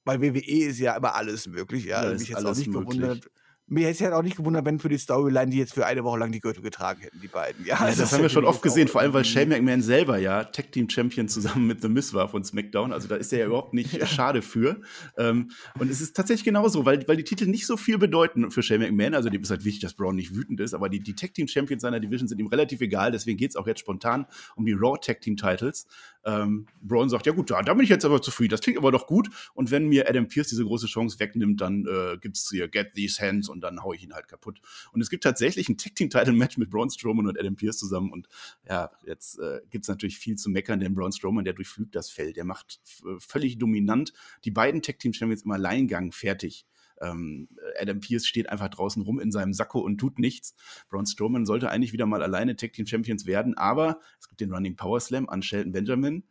bei WWE ist ja immer alles möglich, ja. ja mich jetzt auch nicht möglich. gewundert mir hätte es halt auch nicht gewundert, wenn für die Storyline die jetzt für eine Woche lang die Gürtel getragen hätten, die beiden. Ja, ja das, das haben wir schon oft gesehen, vor allem weil Shane McMahon selber ja Tag Team Champion zusammen mit The Miz war von SmackDown. Also da ist er ja überhaupt nicht [laughs] schade für. Ähm, und es ist tatsächlich genauso, weil, weil die Titel nicht so viel bedeuten für Shane McMahon. Also dem ist halt wichtig, dass Braun nicht wütend ist, aber die, die Tag Team Champions seiner Division sind ihm relativ egal. Deswegen geht es auch jetzt spontan um die Raw Tag Team Titles. Ähm, Braun sagt, ja gut, da, da bin ich jetzt aber zufrieden. Das klingt aber doch gut. Und wenn mir Adam Pierce diese große Chance wegnimmt, dann äh, gibt es hier Get These Hands und dann haue ich ihn halt kaputt. Und es gibt tatsächlich ein Tag-Team-Title-Match mit Braun Strowman und Adam Pierce zusammen. Und ja, jetzt äh, gibt es natürlich viel zu meckern, denn Braun Strowman, der durchflügt das Feld. Der macht völlig dominant die beiden Tag-Team-Champions im Alleingang fertig. Ähm, Adam Pierce steht einfach draußen rum in seinem Sakko und tut nichts. Braun Strowman sollte eigentlich wieder mal alleine Tag Team Champions werden, aber es gibt den Running Power Slam an Shelton Benjamin.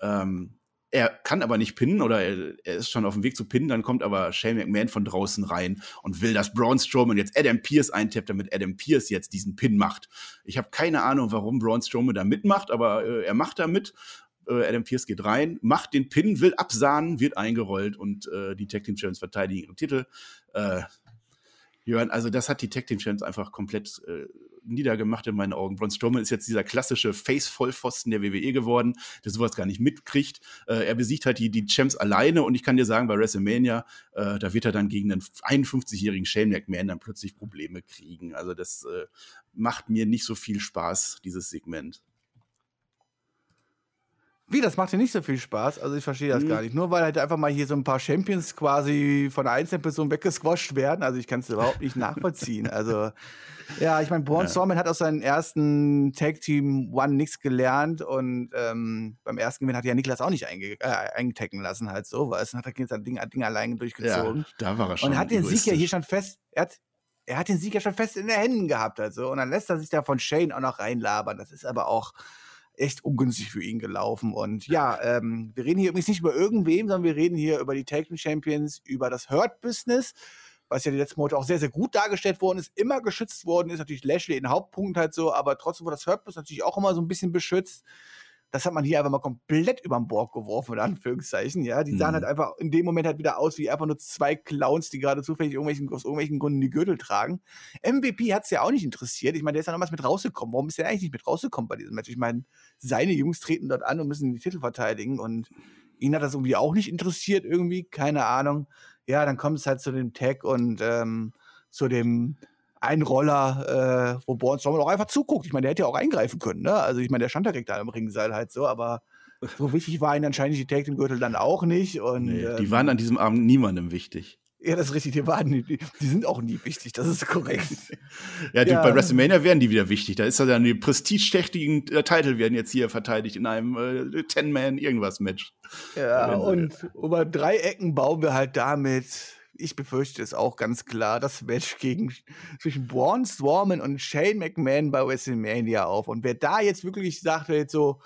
Ähm, er kann aber nicht pinnen oder er, ist schon auf dem Weg zu pinnen, dann kommt aber Shane McMahon von draußen rein und will, dass Braun Strowman jetzt Adam Pierce eintippt, damit Adam Pierce jetzt diesen Pin macht. Ich habe keine Ahnung, warum Braun Strowman da mitmacht, aber äh, er macht da mit. Äh, Adam Pierce geht rein, macht den Pin, will absahnen, wird eingerollt und äh, die Tag Team Champions verteidigen ihren Titel. Jörn, also das hat die Tag Team Champions einfach komplett äh, niedergemacht in meinen Augen. Braun Strowman ist jetzt dieser klassische Face-Vollpfosten der WWE geworden, der sowas gar nicht mitkriegt. Äh, er besiegt halt die, die Champs alleine und ich kann dir sagen, bei WrestleMania, äh, da wird er dann gegen einen 51-jährigen Shane McMahon dann plötzlich Probleme kriegen. Also das äh, macht mir nicht so viel Spaß, dieses Segment. Wie, das macht dir nicht so viel Spaß? Also ich verstehe das mhm. gar nicht. Nur weil halt einfach mal hier so ein paar Champions quasi von einer einzelnen Person weggesquasht werden. Also ich kann es überhaupt nicht nachvollziehen. Also ja, ich meine, Braun ja. Strowman hat aus seinem ersten Tag Team One nichts gelernt und ähm, beim ersten Gewinn hat ja Niklas auch nicht einge äh, eingetaggen lassen, halt so, weil es hat er sein Ding, Ding allein durchgezogen. Ja, da war er schon. Und hat den Sieg ja hier schon fest, er hat, er hat den Sieg ja schon fest in den Händen gehabt, also. Und dann lässt er sich da von Shane auch noch reinlabern. Das ist aber auch echt ungünstig für ihn gelaufen. Und ja, ähm, wir reden hier übrigens nicht über irgendwem, sondern wir reden hier über die Tag Team Champions, über das Hurt-Business, was ja die letzten Monate auch sehr, sehr gut dargestellt worden ist, immer geschützt worden ist. Natürlich Lashley in Hauptpunkt halt so, aber trotzdem wurde das Hurt-Business natürlich auch immer so ein bisschen beschützt. Das hat man hier einfach mal komplett über den Bord geworfen, in Anführungszeichen. Ja, die sahen mhm. halt einfach in dem Moment halt wieder aus wie einfach nur zwei Clowns, die gerade zufällig irgendwelchen, aus irgendwelchen Gründen die Gürtel tragen. MVP hat es ja auch nicht interessiert. Ich meine, der ist ja nochmals mit rausgekommen. Warum ist der eigentlich nicht mit rausgekommen bei diesem Match? Ich meine, seine Jungs treten dort an und müssen die Titel verteidigen und ihn hat das irgendwie auch nicht interessiert, irgendwie, keine Ahnung. Ja, dann kommt es halt zu dem Tag und ähm, zu dem ein Roller, äh, wo Born Strowman auch einfach zuguckt. Ich meine, der hätte ja auch eingreifen können, ne? Also ich meine, der stand direkt da im Ringseil halt so, aber [laughs] so wichtig war ihnen anscheinend die Tag Team Gürtel dann auch nicht. Und, nee, die ähm, waren an diesem Abend niemandem wichtig. Ja, das ist richtig, die waren die, die sind auch nie wichtig, das ist korrekt. [laughs] ja, die, ja, bei WrestleMania werden die wieder wichtig. Da ist ja dann die prestigeträchtigen äh, Titel werden jetzt hier verteidigt in einem äh, Ten-Man-Irgendwas-Match. Ja, und über drei Ecken bauen wir halt damit ich befürchte es auch ganz klar, das Match gegen, zwischen Braun Strowman und Shane McMahon bei WrestleMania auf. Und wer da jetzt wirklich sagt, jetzt so,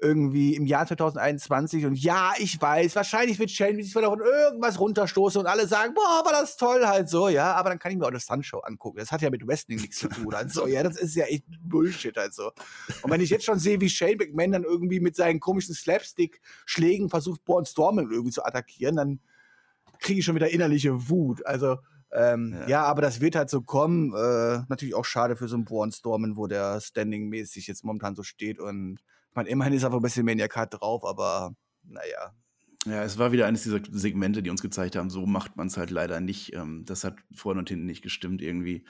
irgendwie im Jahr 2021 und ja, ich weiß, wahrscheinlich wird Shane sich von irgendwas runterstoßen und alle sagen, boah, war das toll halt so, ja, aber dann kann ich mir auch eine Sun-Show angucken. Das hat ja mit Wrestling nichts zu tun halt so, ja, das ist ja echt Bullshit halt so. Und wenn ich jetzt schon sehe, wie Shane McMahon dann irgendwie mit seinen komischen Slapstick-Schlägen versucht, Braun Strowman irgendwie zu attackieren, dann kriege ich schon wieder innerliche Wut. Also, ähm, ja. ja. aber das wird halt so kommen. Äh, natürlich auch schade für so einen Braun Strowman, wo der Standing-mäßig jetzt momentan so steht und ich meine, immerhin ist einfach ein bisschen Maniac drauf, aber naja. Ja, es war wieder eines dieser Segmente, die uns gezeigt haben, so macht man es halt leider nicht. Ähm, das hat vorne und hinten nicht gestimmt irgendwie.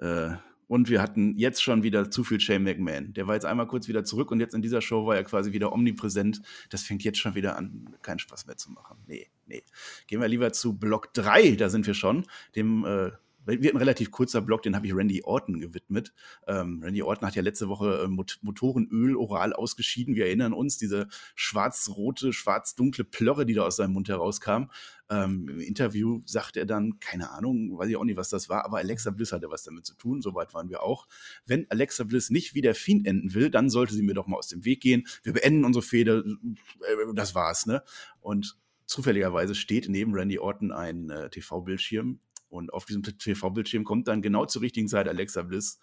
Äh, und wir hatten jetzt schon wieder zu viel Shane McMahon. Der war jetzt einmal kurz wieder zurück und jetzt in dieser Show war er quasi wieder omnipräsent. Das fängt jetzt schon wieder an, keinen Spaß mehr zu machen. Nee, nee. Gehen wir lieber zu Block 3, da sind wir schon, dem äh, wird ein relativ kurzer Blog, den habe ich Randy Orton gewidmet. Ähm, Randy Orton hat ja letzte Woche äh, Mot Motorenöl oral ausgeschieden. Wir erinnern uns, diese schwarz-rote, schwarz-dunkle Plörre, die da aus seinem Mund herauskam. Ähm, Im Interview sagt er dann, keine Ahnung, weiß ich auch nicht, was das war, aber Alexa Bliss hatte was damit zu tun. Soweit waren wir auch. Wenn Alexa Bliss nicht wie der Fiend enden will, dann sollte sie mir doch mal aus dem Weg gehen. Wir beenden unsere Fehde. Äh, das war's, ne? Und zufälligerweise steht neben Randy Orton ein äh, TV-Bildschirm, und auf diesem TV-Bildschirm kommt dann genau zur richtigen Zeit Alexa Bliss.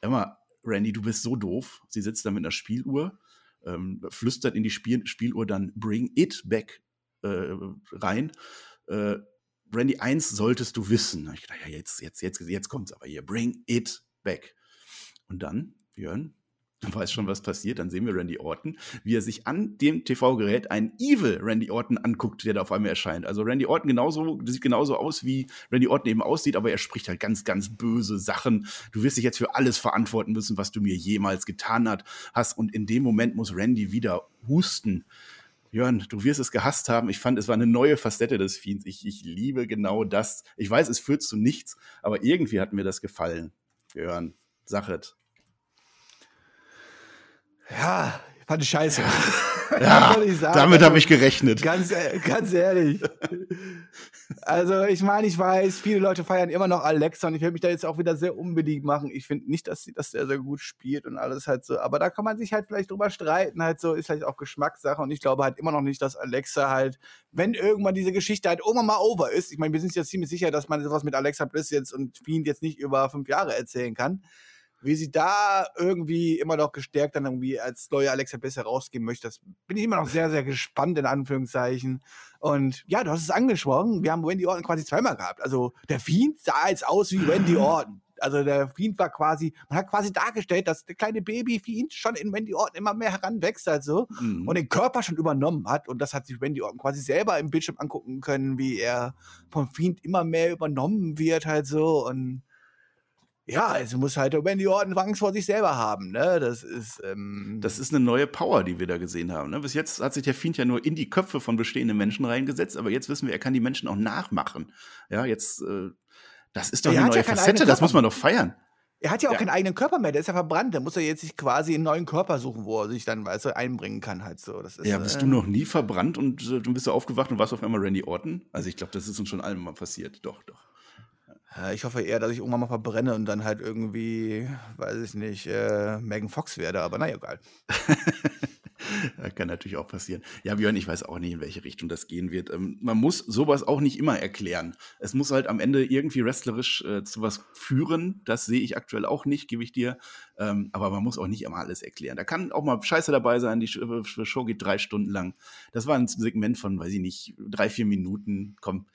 Emma, Randy, du bist so doof. Sie sitzt da mit einer Spieluhr, ähm, flüstert in die Spiel Spieluhr dann Bring it back äh, rein. Äh, Randy, eins solltest du wissen. Ich dachte, ja, jetzt, jetzt, jetzt, jetzt kommt's aber hier. Bring it back. Und dann, Björn, Du weißt schon, was passiert. Dann sehen wir Randy Orton, wie er sich an dem TV-Gerät einen Evil Randy Orton anguckt, der da auf einmal erscheint. Also Randy Orton genauso, sieht genauso aus, wie Randy Orton eben aussieht, aber er spricht halt ganz, ganz böse Sachen. Du wirst dich jetzt für alles verantworten müssen, was du mir jemals getan hat, hast. Und in dem Moment muss Randy wieder husten. Jörn, du wirst es gehasst haben. Ich fand, es war eine neue Facette des Fiends. Ich, ich liebe genau das. Ich weiß, es führt zu nichts, aber irgendwie hat mir das gefallen. Jörn, sag es. Ja, fand ich scheiße. [laughs] Ja, damit habe ich gerechnet. Ganz, äh, ganz ehrlich. Also, ich meine, ich weiß, viele Leute feiern immer noch Alexa und ich werde mich da jetzt auch wieder sehr unbedingt machen. Ich finde nicht, dass sie das sehr, sehr gut spielt und alles halt so. Aber da kann man sich halt vielleicht drüber streiten, halt so, ist vielleicht auch Geschmackssache und ich glaube halt immer noch nicht, dass Alexa halt, wenn irgendwann diese Geschichte halt irgendwann mal over ist, ich meine, wir sind jetzt ziemlich sicher, dass man sowas mit Alexa Bliss jetzt und Fiend jetzt nicht über fünf Jahre erzählen kann wie sie da irgendwie immer noch gestärkt dann irgendwie als neue Alexa Bliss herausgehen möchte, das bin ich immer noch sehr, sehr gespannt, in Anführungszeichen. Und ja, du hast es angesprochen, wir haben Wendy Orton quasi zweimal gehabt. Also der Fiend sah jetzt aus wie Wendy [laughs] Orton. Also der Fiend war quasi, man hat quasi dargestellt, dass der kleine Baby Fiend schon in Wendy Orton immer mehr heranwächst also mhm. und den Körper schon übernommen hat und das hat sich Wendy Orton quasi selber im Bildschirm angucken können, wie er vom Fiend immer mehr übernommen wird halt so und ja, es muss halt Randy Orton Angst vor sich selber haben, ne? Das ist. Ähm das ist eine neue Power, die wir da gesehen haben. Ne? Bis jetzt hat sich der Fiend ja nur in die Köpfe von bestehenden Menschen reingesetzt, aber jetzt wissen wir, er kann die Menschen auch nachmachen. Ja, jetzt, äh, das ist doch er eine neue ja Facette, das muss man doch feiern. Er hat ja auch ja. keinen eigenen Körper mehr, der ist ja verbrannt. Der muss er jetzt sich quasi einen neuen Körper suchen, wo er sich dann, weißt du, einbringen kann halt so. Ist, ja, bist äh, du noch nie verbrannt und äh, du bist so aufgewacht und warst auf einmal Randy Orton? Also ich glaube, das ist uns schon allen mal passiert. Doch, doch. Ich hoffe eher, dass ich irgendwann mal verbrenne und dann halt irgendwie, weiß ich nicht, äh, Megan Fox werde, aber naja, egal. [laughs] Kann natürlich auch passieren. Ja, Björn, ich weiß auch nicht, in welche Richtung das gehen wird. Ähm, man muss sowas auch nicht immer erklären. Es muss halt am Ende irgendwie wrestlerisch äh, zu was führen. Das sehe ich aktuell auch nicht, gebe ich dir. Ähm, aber man muss auch nicht immer alles erklären. Da kann auch mal Scheiße dabei sein. Die Show geht drei Stunden lang. Das war ein Segment von, weiß ich nicht, drei, vier Minuten. Komm,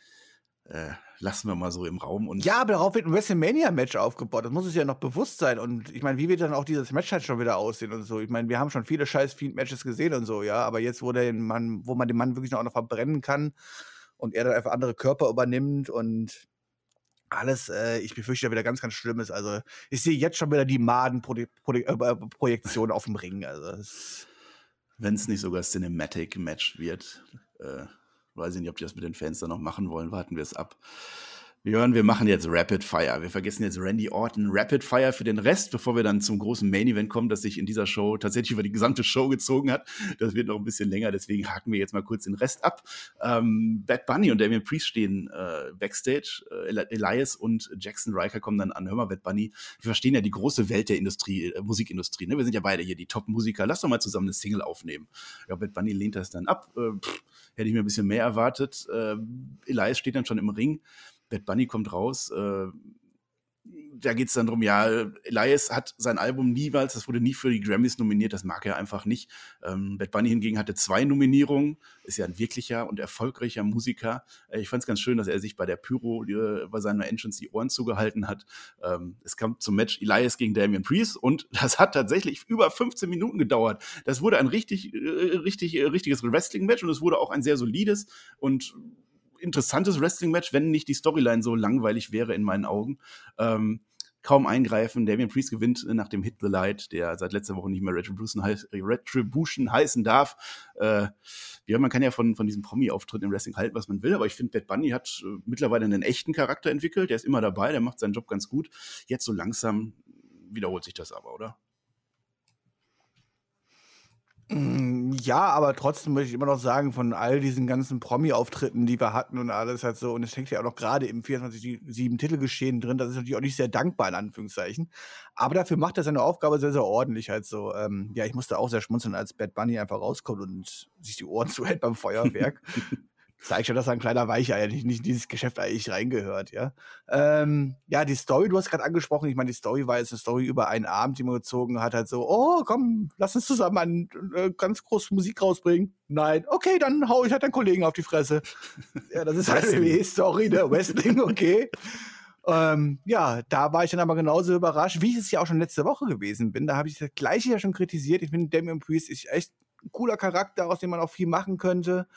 äh, lassen wir mal so im Raum. Und ja, aber darauf wird ein WrestleMania-Match aufgebaut. Das muss es ja noch bewusst sein. Und ich meine, wie wird dann auch dieses Match halt schon wieder aussehen und so? Ich meine, wir haben schon viele scheiß Fiend-Matches gesehen und so, ja. Aber jetzt, wo, der Mann, wo man den Mann wirklich noch, auch noch verbrennen kann und er dann einfach andere Körper übernimmt und alles, äh, ich befürchte ja wieder ganz, ganz Schlimmes. Also, ich sehe jetzt schon wieder die Maden-Projektion äh, auf dem Ring. Also, Wenn es nicht sogar Cinematic-Match wird. Äh Weiß ich nicht, ob die das mit den Fans dann noch machen wollen. Warten wir es ab. Jörn, wir machen jetzt Rapid Fire. Wir vergessen jetzt Randy Orton. Rapid Fire für den Rest, bevor wir dann zum großen Main Event kommen, das sich in dieser Show tatsächlich über die gesamte Show gezogen hat. Das wird noch ein bisschen länger, deswegen haken wir jetzt mal kurz den Rest ab. Ähm, Bad Bunny und Damien Priest stehen äh, backstage. Äh, Elias und Jackson Riker kommen dann an. Hör mal, Bad Bunny, wir verstehen ja die große Welt der Industrie, äh, Musikindustrie. Ne? Wir sind ja beide hier die Top-Musiker. Lass doch mal zusammen eine Single aufnehmen. Ja, Bad Bunny lehnt das dann ab. Äh, pff, hätte ich mir ein bisschen mehr erwartet. Äh, Elias steht dann schon im Ring. Bad Bunny kommt raus. Äh, da geht es dann darum, ja, Elias hat sein Album niemals, das wurde nie für die Grammys nominiert, das mag er einfach nicht. Ähm, Bad Bunny hingegen hatte zwei Nominierungen, ist ja ein wirklicher und erfolgreicher Musiker. Äh, ich fand es ganz schön, dass er sich bei der Pyro, äh, bei seiner Entrance die Ohren zugehalten hat. Ähm, es kam zum Match Elias gegen Damian Priest und [laughs] das hat tatsächlich über 15 Minuten gedauert. Das wurde ein richtig, richtig, richtiges Wrestling-Match und es wurde auch ein sehr solides und interessantes Wrestling-Match, wenn nicht die Storyline so langweilig wäre in meinen Augen. Ähm, kaum eingreifen. Damien Priest gewinnt nach dem Hit The Light, der seit letzter Woche nicht mehr Retribution, heiß, Retribution heißen darf. Äh, ja, man kann ja von, von diesem Promi-Auftritt im Wrestling halten, was man will, aber ich finde, Bad Bunny hat äh, mittlerweile einen echten Charakter entwickelt. Der ist immer dabei, der macht seinen Job ganz gut. Jetzt so langsam wiederholt sich das aber, oder? Mm, ja, aber trotzdem möchte ich immer noch sagen, von all diesen ganzen Promi-Auftritten, die wir hatten und alles halt so, und es hängt ja auch noch gerade im 24-7 Titelgeschehen drin, das ist natürlich auch nicht sehr dankbar, in Anführungszeichen. Aber dafür macht er seine Aufgabe sehr, sehr ordentlich halt so. Ähm, ja, ich musste auch sehr schmunzeln, als Bad Bunny einfach rauskommt und sich die Ohren [laughs] zuhält beim Feuerwerk. [laughs] zeigt schon, dass er ein kleiner Weicheier nicht, nicht in dieses Geschäft eigentlich reingehört, ja. Ähm, ja, die Story, du hast gerade angesprochen, ich meine, die Story war jetzt eine Story über einen Abend, die man gezogen hat, halt so, oh, komm, lass uns zusammen einen, äh, ganz groß Musik rausbringen. Nein, okay, dann hau ich halt deinen Kollegen auf die Fresse. ja, das ist halt die Story, der Wrestling, okay. Ähm, ja, da war ich dann aber genauso überrascht, wie ich es ja auch schon letzte Woche gewesen bin. Da habe ich das Gleiche ja schon kritisiert. Ich finde, Damien Priest ist echt ein cooler Charakter, aus dem man auch viel machen könnte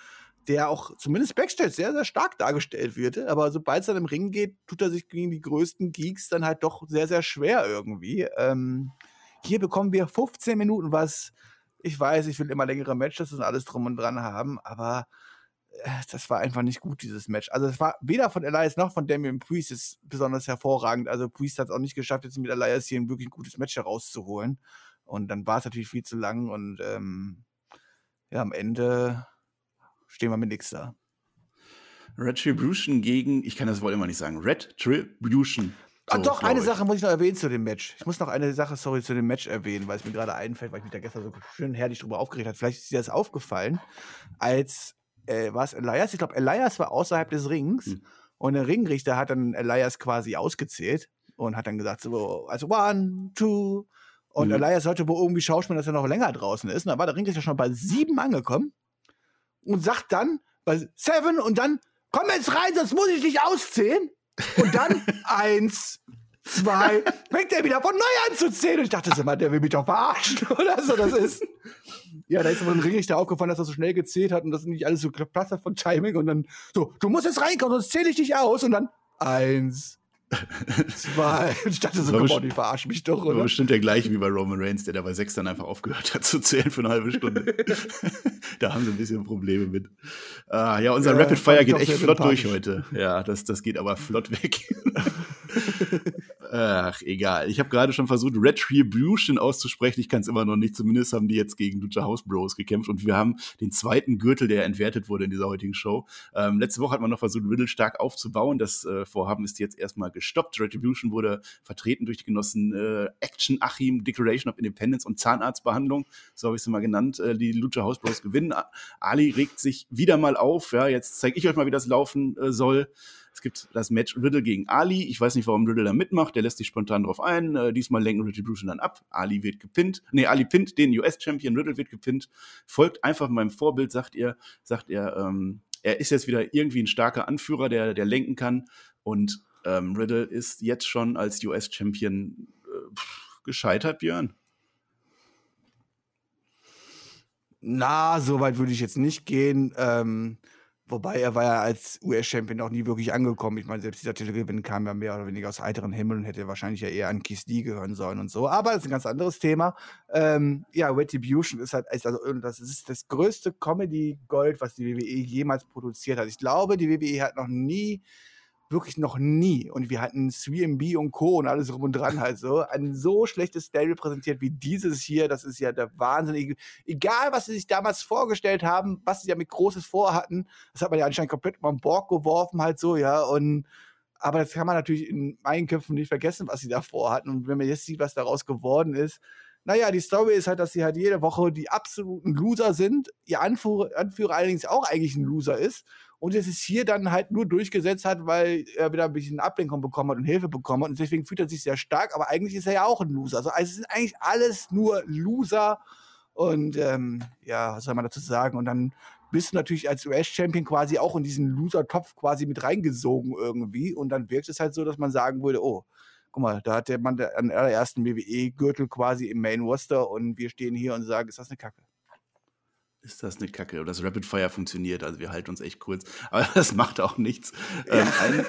der auch zumindest Backstage sehr, sehr stark dargestellt wird. Aber sobald es dann im Ring geht, tut er sich gegen die größten Geeks dann halt doch sehr, sehr schwer irgendwie. Ähm, hier bekommen wir 15 Minuten, was ich weiß, ich will immer längere Matches und alles drum und dran haben, aber äh, das war einfach nicht gut, dieses Match. Also es war weder von Elias noch von Damien Priest ist besonders hervorragend. Also Priest hat es auch nicht geschafft, jetzt mit Elias hier ein wirklich gutes Match herauszuholen. Und dann war es natürlich viel zu lang und ähm, ja, am Ende stehen wir mit nichts da. Retribution gegen, ich kann das Wort immer nicht sagen, Retribution. Ah, so, ah, doch, eine ich. Sache muss ich noch erwähnen zu dem Match. Ich muss noch eine Sache, sorry, zu dem Match erwähnen, weil es mir gerade einfällt, weil ich mich da gestern so schön herrlich drüber aufgeregt habe. Vielleicht ist dir das aufgefallen, als, äh, war es Elias? Ich glaube, Elias war außerhalb des Rings hm. und der Ringrichter hat dann Elias quasi ausgezählt und hat dann gesagt, so, also one, two. Und mhm. Elias sollte wohl irgendwie schauspielen, dass er noch länger draußen ist. Und da war der Ringrichter schon bei sieben angekommen und sagt dann bei Seven und dann, komm jetzt rein, sonst muss ich dich auszählen. Und dann [laughs] eins, zwei, fängt er wieder von neu an zu zählen. Und ich dachte, mal, der will mich doch verarschen [laughs] oder so. Das ist. Ja, da ist aber ein Ringrichter aufgefallen, dass er so schnell gezählt hat und das nicht alles so Platz von Timing. Und dann so, du musst jetzt reinkommen, sonst zähle ich dich aus. Und dann eins, Zwei. [laughs] Ich dachte so, komm die verarschen mich doch, oder? War bestimmt der gleiche wie bei Roman Reigns, der da bei sechs dann einfach aufgehört hat zu zählen für eine halbe Stunde. [laughs] da haben sie ein bisschen Probleme mit. Ah, ja, unser ja, Rapid Fire geht echt flott durch heute. Ja, das, das geht aber flott weg. [laughs] Ach, egal. Ich habe gerade schon versucht, Retribution auszusprechen. Ich kann es immer noch nicht. Zumindest haben die jetzt gegen Lucha House Bros gekämpft und wir haben den zweiten Gürtel, der entwertet wurde in dieser heutigen Show. Ähm, letzte Woche hat man noch versucht, Riddle stark aufzubauen. Das äh, Vorhaben ist jetzt erstmal gestoppt. Retribution wurde vertreten durch die Genossen äh, Action, Achim, Declaration of Independence und Zahnarztbehandlung. So habe ich es mal genannt. Äh, die Lucha House Bros gewinnen. Ali regt sich wieder mal auf. Ja, jetzt zeige ich euch mal, wie das laufen äh, soll. Es gibt das Match Riddle gegen Ali. Ich weiß nicht, warum Riddle da mitmacht. Der lässt sich spontan drauf ein. Äh, diesmal lenken Retribution dann ab. Ali wird gepinnt. Nee, Ali pinnt den US-Champion. Riddle wird gepinnt. Folgt einfach meinem Vorbild, sagt er. Sagt er, ähm, er ist jetzt wieder irgendwie ein starker Anführer, der, der lenken kann. Und ähm, Riddle ist jetzt schon als US-Champion äh, gescheitert, Björn. Na, so weit würde ich jetzt nicht gehen. Ähm, Wobei er war ja als US-Champion auch nie wirklich angekommen. Ich meine, selbst dieser Titelgewinn kam ja mehr oder weniger aus heiteren Himmel und hätte wahrscheinlich ja eher an Keith Lee gehören sollen und so. Aber das ist ein ganz anderes Thema. Ähm, ja, Retribution ist halt, also, das ist das größte Comedy-Gold, was die WWE jemals produziert hat. Ich glaube, die WWE hat noch nie wirklich noch nie. Und wir hatten 3MB und Co. und alles rum und dran halt so. Ein so schlechtes Stable präsentiert wie dieses hier, das ist ja der Wahnsinn. Egal, was sie sich damals vorgestellt haben, was sie ja mit Großes vorhatten, das hat man ja anscheinend komplett über den Borg geworfen halt so, ja. Und aber das kann man natürlich in meinen Köpfen nicht vergessen, was sie da vorhatten. Und wenn man jetzt sieht, was daraus geworden ist, naja, die Story ist halt, dass sie halt jede Woche die absoluten Loser sind, ihr Anführer, Anführer allerdings auch eigentlich ein Loser ist und es ist hier dann halt nur durchgesetzt hat, weil er wieder ein bisschen Ablenkung bekommen hat und Hilfe bekommen hat und deswegen fühlt er sich sehr stark, aber eigentlich ist er ja auch ein Loser. Also, also es sind eigentlich alles nur Loser und ähm, ja, was soll man dazu sagen? Und dann bist du natürlich als US-Champion quasi auch in diesen Loser-Topf quasi mit reingesogen irgendwie und dann wirkt es halt so, dass man sagen würde, oh, guck mal, da hat der Mann den allerersten WWE-Gürtel quasi im Main Roster und wir stehen hier und sagen, ist das eine Kacke ist das eine Kacke. Das Rapid Fire funktioniert, also wir halten uns echt kurz. [laughs] Aber das macht auch nichts. Ja. Ähm, ein,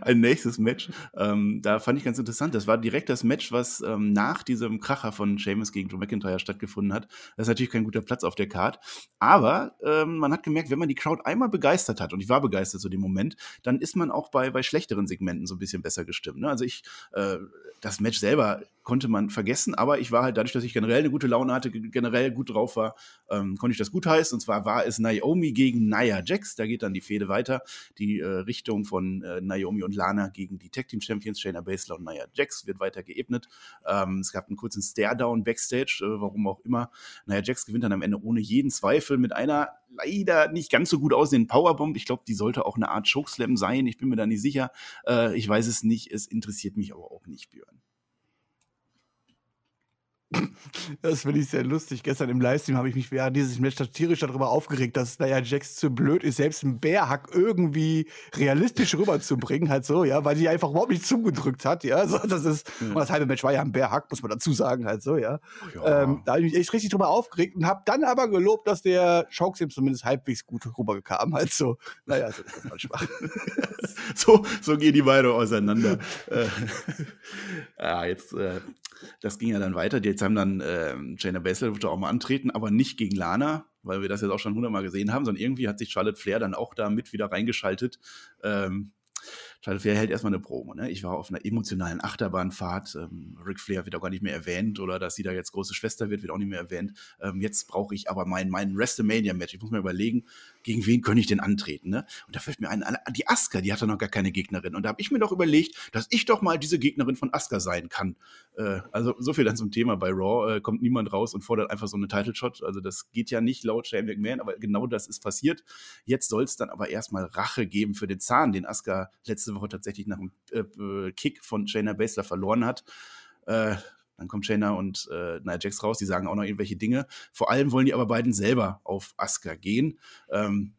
[laughs] ein, nächstes Match, ähm, da fand ich ganz interessant. Das war direkt das Match, was ähm, nach diesem Kracher von Seamus gegen Drew McIntyre stattgefunden hat. Das ist natürlich kein guter Platz auf der Card. Aber ähm, man hat gemerkt, wenn man die Crowd einmal begeistert hat, und ich war begeistert zu dem Moment, dann ist man auch bei, bei schlechteren Segmenten so ein bisschen besser gestimmt. Ne? Also ich, äh, das Match selber konnte man vergessen, aber ich war halt dadurch, dass ich generell eine gute Laune hatte, generell gut drauf war, ähm, konnte ich das gut heißen. Und zwar war es Naomi gegen Nia Jax. Da geht dann die Fehde weiter. Die äh, Richtung von äh, Naomi und Lana gegen die Tag Team Champions Shayna Baszler und Nia Jax wird weiter geebnet. Ähm, es gab einen kurzen Stare-Down Backstage, äh, warum auch immer. Nia Jax gewinnt dann am Ende ohne jeden Zweifel mit einer leider nicht ganz so gut aussehenden Powerbomb. Ich glaube, die sollte auch eine Art Chokeslam sein. Ich bin mir da nicht sicher. Äh, ich weiß es nicht. Es interessiert mich aber auch nicht, Björn. [laughs] Das finde ich sehr lustig. Gestern im Livestream habe ich mich während dieses Match tierisch darüber aufgeregt, dass naja Jax zu blöd ist, selbst einen Bärhack irgendwie realistisch rüberzubringen, halt so, ja, weil die einfach überhaupt nicht zugedrückt hat, ja. So, das ist, ja. das halbe Match war ja ein Bärhack, muss man dazu sagen, halt so, ja. ja. Ähm, da habe ich mich echt richtig drüber aufgeregt und habe dann aber gelobt, dass der Chokeslam zumindest halbwegs gut rüberkam, halt so. Naja, so ist das manchmal. [laughs] so, so gehen die beide auseinander. äh, ja, [laughs] jetzt, äh, das ging ja dann weiter. Jetzt haben dann äh, Jaina Baszler auch mal antreten, aber nicht gegen Lana, weil wir das jetzt auch schon hundertmal gesehen haben, sondern irgendwie hat sich Charlotte Flair dann auch da mit wieder reingeschaltet. Ähm, Charlotte Flair hält erstmal eine Promo. Ne? Ich war auf einer emotionalen Achterbahnfahrt. Ähm, Ric Flair wird auch gar nicht mehr erwähnt oder dass sie da jetzt große Schwester wird, wird auch nicht mehr erwähnt. Ähm, jetzt brauche ich aber mein, mein WrestleMania-Match. Ich muss mir überlegen, gegen wen könnte ich denn antreten? Ne? Und da fällt mir ein, die Asuka, die hatte noch gar keine Gegnerin. Und da habe ich mir doch überlegt, dass ich doch mal diese Gegnerin von Asuka sein kann. Äh, also so viel dann zum Thema bei Raw. Äh, kommt niemand raus und fordert einfach so eine Title-Shot. Also das geht ja nicht laut Shane McMahon, aber genau das ist passiert. Jetzt soll es dann aber erstmal Rache geben für den Zahn, den Asuka letzte Woche tatsächlich nach einem äh, äh, Kick von Shayna Baszler verloren hat. Äh, dann kommt Shayna und äh, Nia Jax raus, die sagen auch noch irgendwelche Dinge. Vor allem wollen die aber beiden selber auf Asuka gehen. Ähm,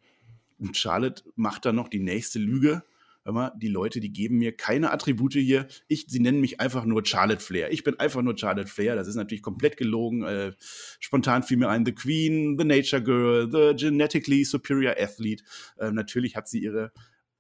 und Charlotte macht dann noch die nächste Lüge. Hör mal, die Leute, die geben mir keine Attribute hier. Ich, sie nennen mich einfach nur Charlotte Flair. Ich bin einfach nur Charlotte Flair. Das ist natürlich komplett gelogen. Äh, spontan fiel mir ein The Queen, The Nature Girl, The Genetically Superior Athlete. Äh, natürlich hat sie ihre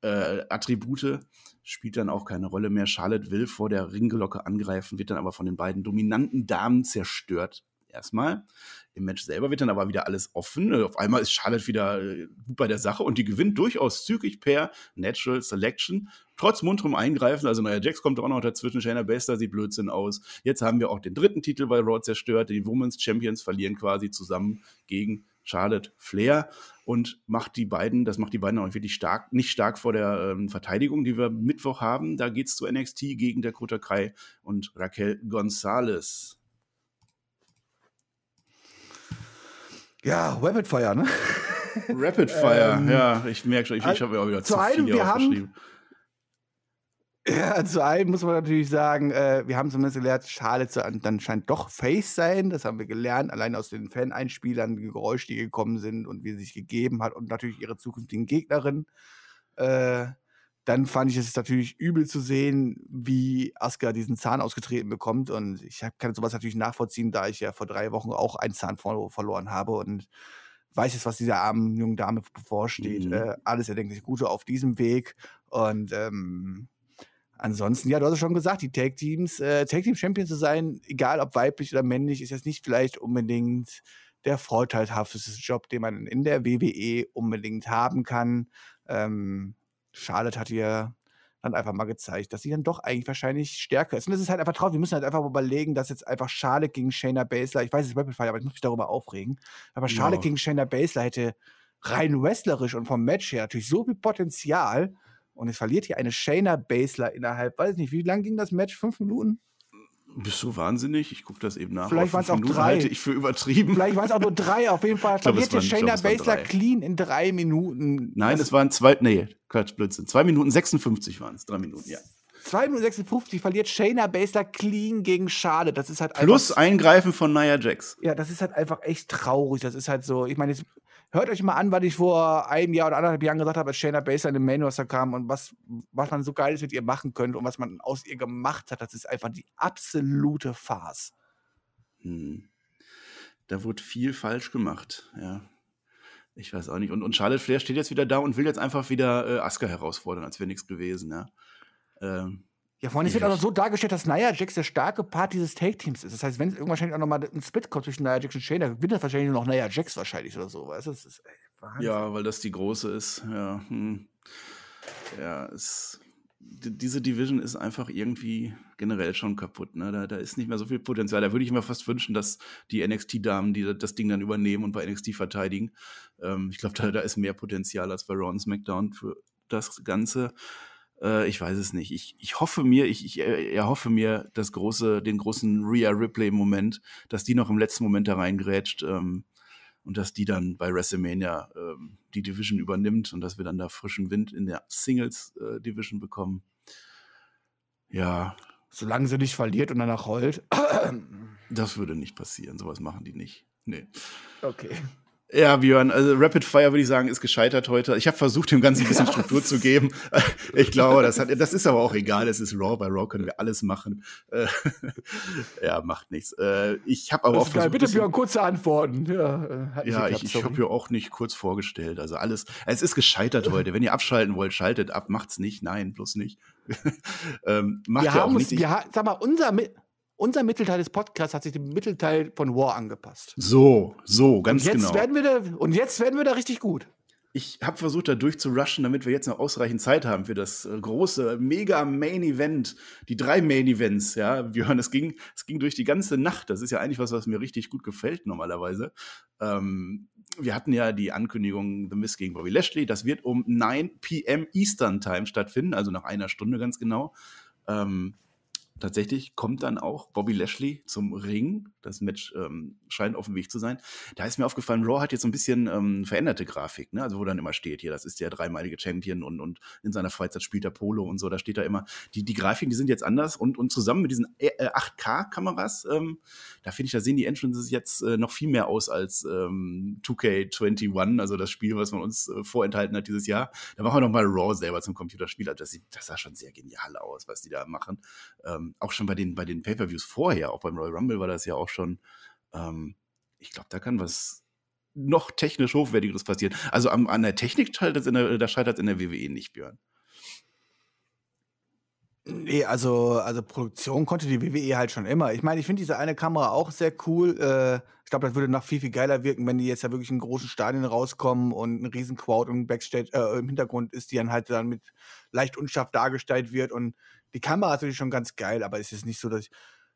äh, Attribute, spielt dann auch keine Rolle mehr. Charlotte will vor der Ringglocke angreifen, wird dann aber von den beiden dominanten Damen zerstört. Erstmal. Im Match selber wird dann aber wieder alles offen. Auf einmal ist Charlotte wieder äh, gut bei der Sache und die gewinnt durchaus zügig per Natural Selection. Trotz munterem Eingreifen, also naja, Jax kommt auch noch dazwischen, Shayna Baszler sieht Blödsinn aus. Jetzt haben wir auch den dritten Titel bei Raw zerstört. Die Women's Champions verlieren quasi zusammen gegen Charlotte Flair und macht die beiden, das macht die beiden auch wirklich stark, nicht stark vor der ähm, Verteidigung, die wir Mittwoch haben. Da geht es zu NXT gegen Dakota Kai und Raquel Gonzalez. Ja, Rapid Fire, ne? Rapid Fire, [laughs] ähm, ja, ich merke schon, ich, ich habe ja auch wieder zu, zu viel wir haben, ja, zu einem muss man natürlich sagen, äh, wir haben zumindest gelernt, Charlotte dann scheint doch Face sein. Das haben wir gelernt, allein aus den Fan-Einspielern, die Geräusche, die gekommen sind und wie sie sich gegeben hat und natürlich ihre zukünftigen Gegnerinnen. Äh, dann fand ich es natürlich übel zu sehen, wie Asuka diesen Zahn ausgetreten bekommt. Und ich kann sowas natürlich nachvollziehen, da ich ja vor drei Wochen auch einen Zahn verloren habe und weiß jetzt, was dieser armen jungen Dame bevorsteht. Mhm. Äh, alles erdenklich Gute auf diesem Weg. Und ähm, Ansonsten, ja, du hast es schon gesagt, die Tag Teams, äh, Tag Team Champion zu sein, egal ob weiblich oder männlich, ist jetzt nicht vielleicht unbedingt der vorteilhafteste Job, den man in der WWE unbedingt haben kann. Ähm, Charlotte hat ihr dann einfach mal gezeigt, dass sie dann doch eigentlich wahrscheinlich stärker ist. Und das ist halt einfach traurig. Wir müssen halt einfach überlegen, dass jetzt einfach Charlotte gegen Shayna Baszler, ich weiß, es ist Rapid Fire, aber ich muss mich darüber aufregen, aber Charlotte ja. gegen Shayna Baszler hätte rein wrestlerisch und vom Match her natürlich so viel Potenzial. Und es verliert hier eine Shayna Baszler innerhalb, weiß ich nicht, wie lang ging das Match? Fünf Minuten? Bist du wahnsinnig? Ich gucke das eben nach. Vielleicht waren es auch Minuten drei. Halte ich für übertrieben. Vielleicht waren es auch nur drei. Auf jeden Fall verliert Shayna Baszler clean in drei Minuten. Nein, es waren zwei, nee, Quatsch, Blödsinn. Zwei Minuten 56 waren es. Drei Minuten, ja. 2 Minuten 56 verliert Shayna Baszler clean gegen Schade. Das ist halt Plus Eingreifen von Nia Jax. Ja, das ist halt einfach echt traurig. Das ist halt so, ich meine, hört euch mal an, was ich vor einem Jahr oder anderthalb Jahren gesagt habe, als Shayna Baszler in den Main Roster kam und was, was man so Geiles mit ihr machen könnte und was man aus ihr gemacht hat. Das ist einfach die absolute Farce. Hm. Da wurde viel falsch gemacht, ja. Ich weiß auch nicht. Und, und Charlotte Flair steht jetzt wieder da und will jetzt einfach wieder äh, Asuka herausfordern, als wäre nichts gewesen, ja. Ähm, ja, vor allem, es wird auch noch so dargestellt, dass Nia Jax der starke Part dieses Take-Teams ist. Das heißt, wenn es irgendwann wahrscheinlich auch nochmal ein Split kommt zwischen Nia Jax und Shayna, gewinnt das wahrscheinlich nur noch Nia Jax wahrscheinlich oder so. Weißt du? Das ist, ey, ja, weil das die große ist. Ja, hm. ja es, diese Division ist einfach irgendwie generell schon kaputt. Ne? Da, da ist nicht mehr so viel Potenzial. Da würde ich mir fast wünschen, dass die NXT-Damen, die das Ding dann übernehmen und bei NXT verteidigen, ähm, ich glaube, da, da ist mehr Potenzial als bei Raw und SmackDown für das Ganze. Äh, ich weiß es nicht. Ich, ich hoffe mir, ich, ich äh, erhoffe mir das große, den großen Rhea Ripley-Moment, dass die noch im letzten Moment da reingrätscht ähm, und dass die dann bei WrestleMania ähm, die Division übernimmt und dass wir dann da frischen Wind in der Singles-Division äh, bekommen. Ja. Solange sie nicht verliert und danach heult. Das würde nicht passieren. Sowas machen die nicht. Nee. Okay. Ja, Björn, also Rapid Fire würde ich sagen, ist gescheitert heute. Ich habe versucht, dem Ganzen ein bisschen [laughs] Struktur zu geben. Ich glaube, das, hat, das ist aber auch egal. Es ist Raw. Bei Raw können wir alles machen. Äh, [laughs] ja, macht nichts. Äh, ich habe aber auch versucht. Bitte, Björn, kurze Antworten. Ja, äh, ja ich, ich habe ja auch nicht kurz vorgestellt. Also alles, es ist gescheitert heute. Wenn ihr abschalten wollt, schaltet ab. Macht's nicht. Nein, bloß nicht. [laughs] ähm, macht wir ja haben auch uns, nicht. Wir, sag mal, unser, unser Mittelteil des Podcasts hat sich dem Mittelteil von War angepasst. So, so, ganz und jetzt genau. Werden wir da, und jetzt werden wir da richtig gut. Ich habe versucht, da durchzurushen, damit wir jetzt noch ausreichend Zeit haben für das äh, große, mega Main Event. Die drei Main Events, ja. Wir hören, es ging, es ging durch die ganze Nacht. Das ist ja eigentlich was, was mir richtig gut gefällt normalerweise. Ähm, wir hatten ja die Ankündigung The Miss gegen Bobby Lashley. Das wird um 9 p.m. Eastern Time stattfinden, also nach einer Stunde ganz genau. Ähm, tatsächlich kommt dann auch Bobby Lashley zum Ring. Das Match ähm, scheint auf dem Weg zu sein. Da ist mir aufgefallen, Raw hat jetzt so ein bisschen ähm, veränderte Grafik, ne? Also wo dann immer steht, hier, das ist der dreimalige Champion und, und in seiner Freizeit spielt er Polo und so, da steht da immer. Die, die Grafiken, die sind jetzt anders und, und zusammen mit diesen äh, 8K-Kameras, ähm, da finde ich, da sehen die Entrances jetzt äh, noch viel mehr aus als ähm, 2K21, also das Spiel, was man uns äh, vorenthalten hat dieses Jahr. Da machen wir noch mal Raw selber zum Computerspiel. Also das, sieht, das sah schon sehr genial aus, was die da machen. Ähm, auch schon bei den, bei den Pay-Per-Views vorher, auch beim Royal Rumble war das ja auch schon, ähm, ich glaube, da kann was noch technisch Hochwertigeres passieren. Also am, an der Technik scheitert es da scheitert in der WWE nicht, Björn. Nee, also, also Produktion konnte die WWE halt schon immer. Ich meine, ich finde diese eine Kamera auch sehr cool. Äh, ich glaube, das würde noch viel, viel geiler wirken, wenn die jetzt ja wirklich in großen Stadien rauskommen und ein riesen Crowd und Backstage äh, im Hintergrund ist, die dann halt dann mit leicht unscharf dargestellt wird. Und die Kamera ist natürlich schon ganz geil, aber es ist nicht so, dass ich,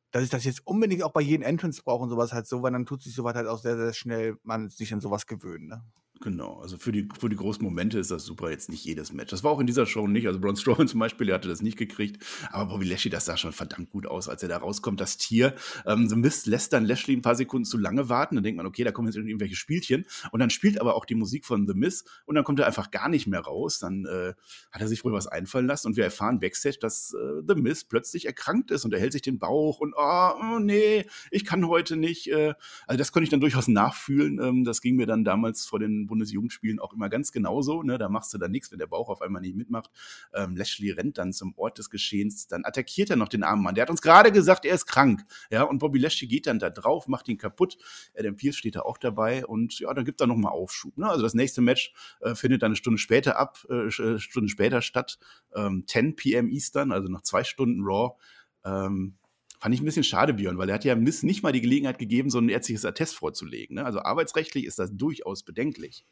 dass ich das jetzt unbedingt auch bei jedem Entrance brauche und sowas halt so, weil dann tut sich sowas halt auch sehr, sehr schnell man sich an sowas gewöhnen. Ne? Genau, also für die, für die großen Momente ist das super, jetzt nicht jedes Match. Das war auch in dieser Show nicht. Also Braun Strowman [laughs] zum Beispiel, der hatte das nicht gekriegt. Aber Bobby Lashley, das sah schon verdammt gut aus, als er da rauskommt. Das Tier, ähm, so Mist lässt dann Lashley ein paar Sekunden zu lange warten. Dann denkt man, okay, da kommen jetzt irgendwelche Spielchen. Und dann spielt aber auch die Musik von The Miz. Und dann kommt er einfach gar nicht mehr raus. Dann äh, hat er sich wohl was einfallen lassen. Und wir erfahren Backstage, dass äh, The Miz plötzlich erkrankt ist. Und er hält sich den Bauch. Und oh, oh nee, ich kann heute nicht. Äh, also das konnte ich dann durchaus nachfühlen. Ähm, das ging mir dann damals vor den Bundesjugendspielen auch immer ganz genauso. Ne? Da machst du dann nichts, wenn der Bauch auf einmal nicht mitmacht. Ähm, Lashley rennt dann zum Ort des Geschehens, dann attackiert er noch den armen Mann. Der hat uns gerade gesagt, er ist krank. Ja, und Bobby Lashley geht dann da drauf, macht ihn kaputt. Adam Pierce steht da auch dabei und ja, dann gibt er nochmal Aufschub. Ne? Also das nächste Match äh, findet dann eine Stunde später ab, äh, äh Stunde später statt, ähm, 10 p.m. Eastern, also noch zwei Stunden Raw. Ähm, fand ich ein bisschen schade, Björn, weil er hat ja Miss nicht mal die Gelegenheit gegeben, so ein ärztliches Attest vorzulegen. Ne? Also arbeitsrechtlich ist das durchaus bedenklich.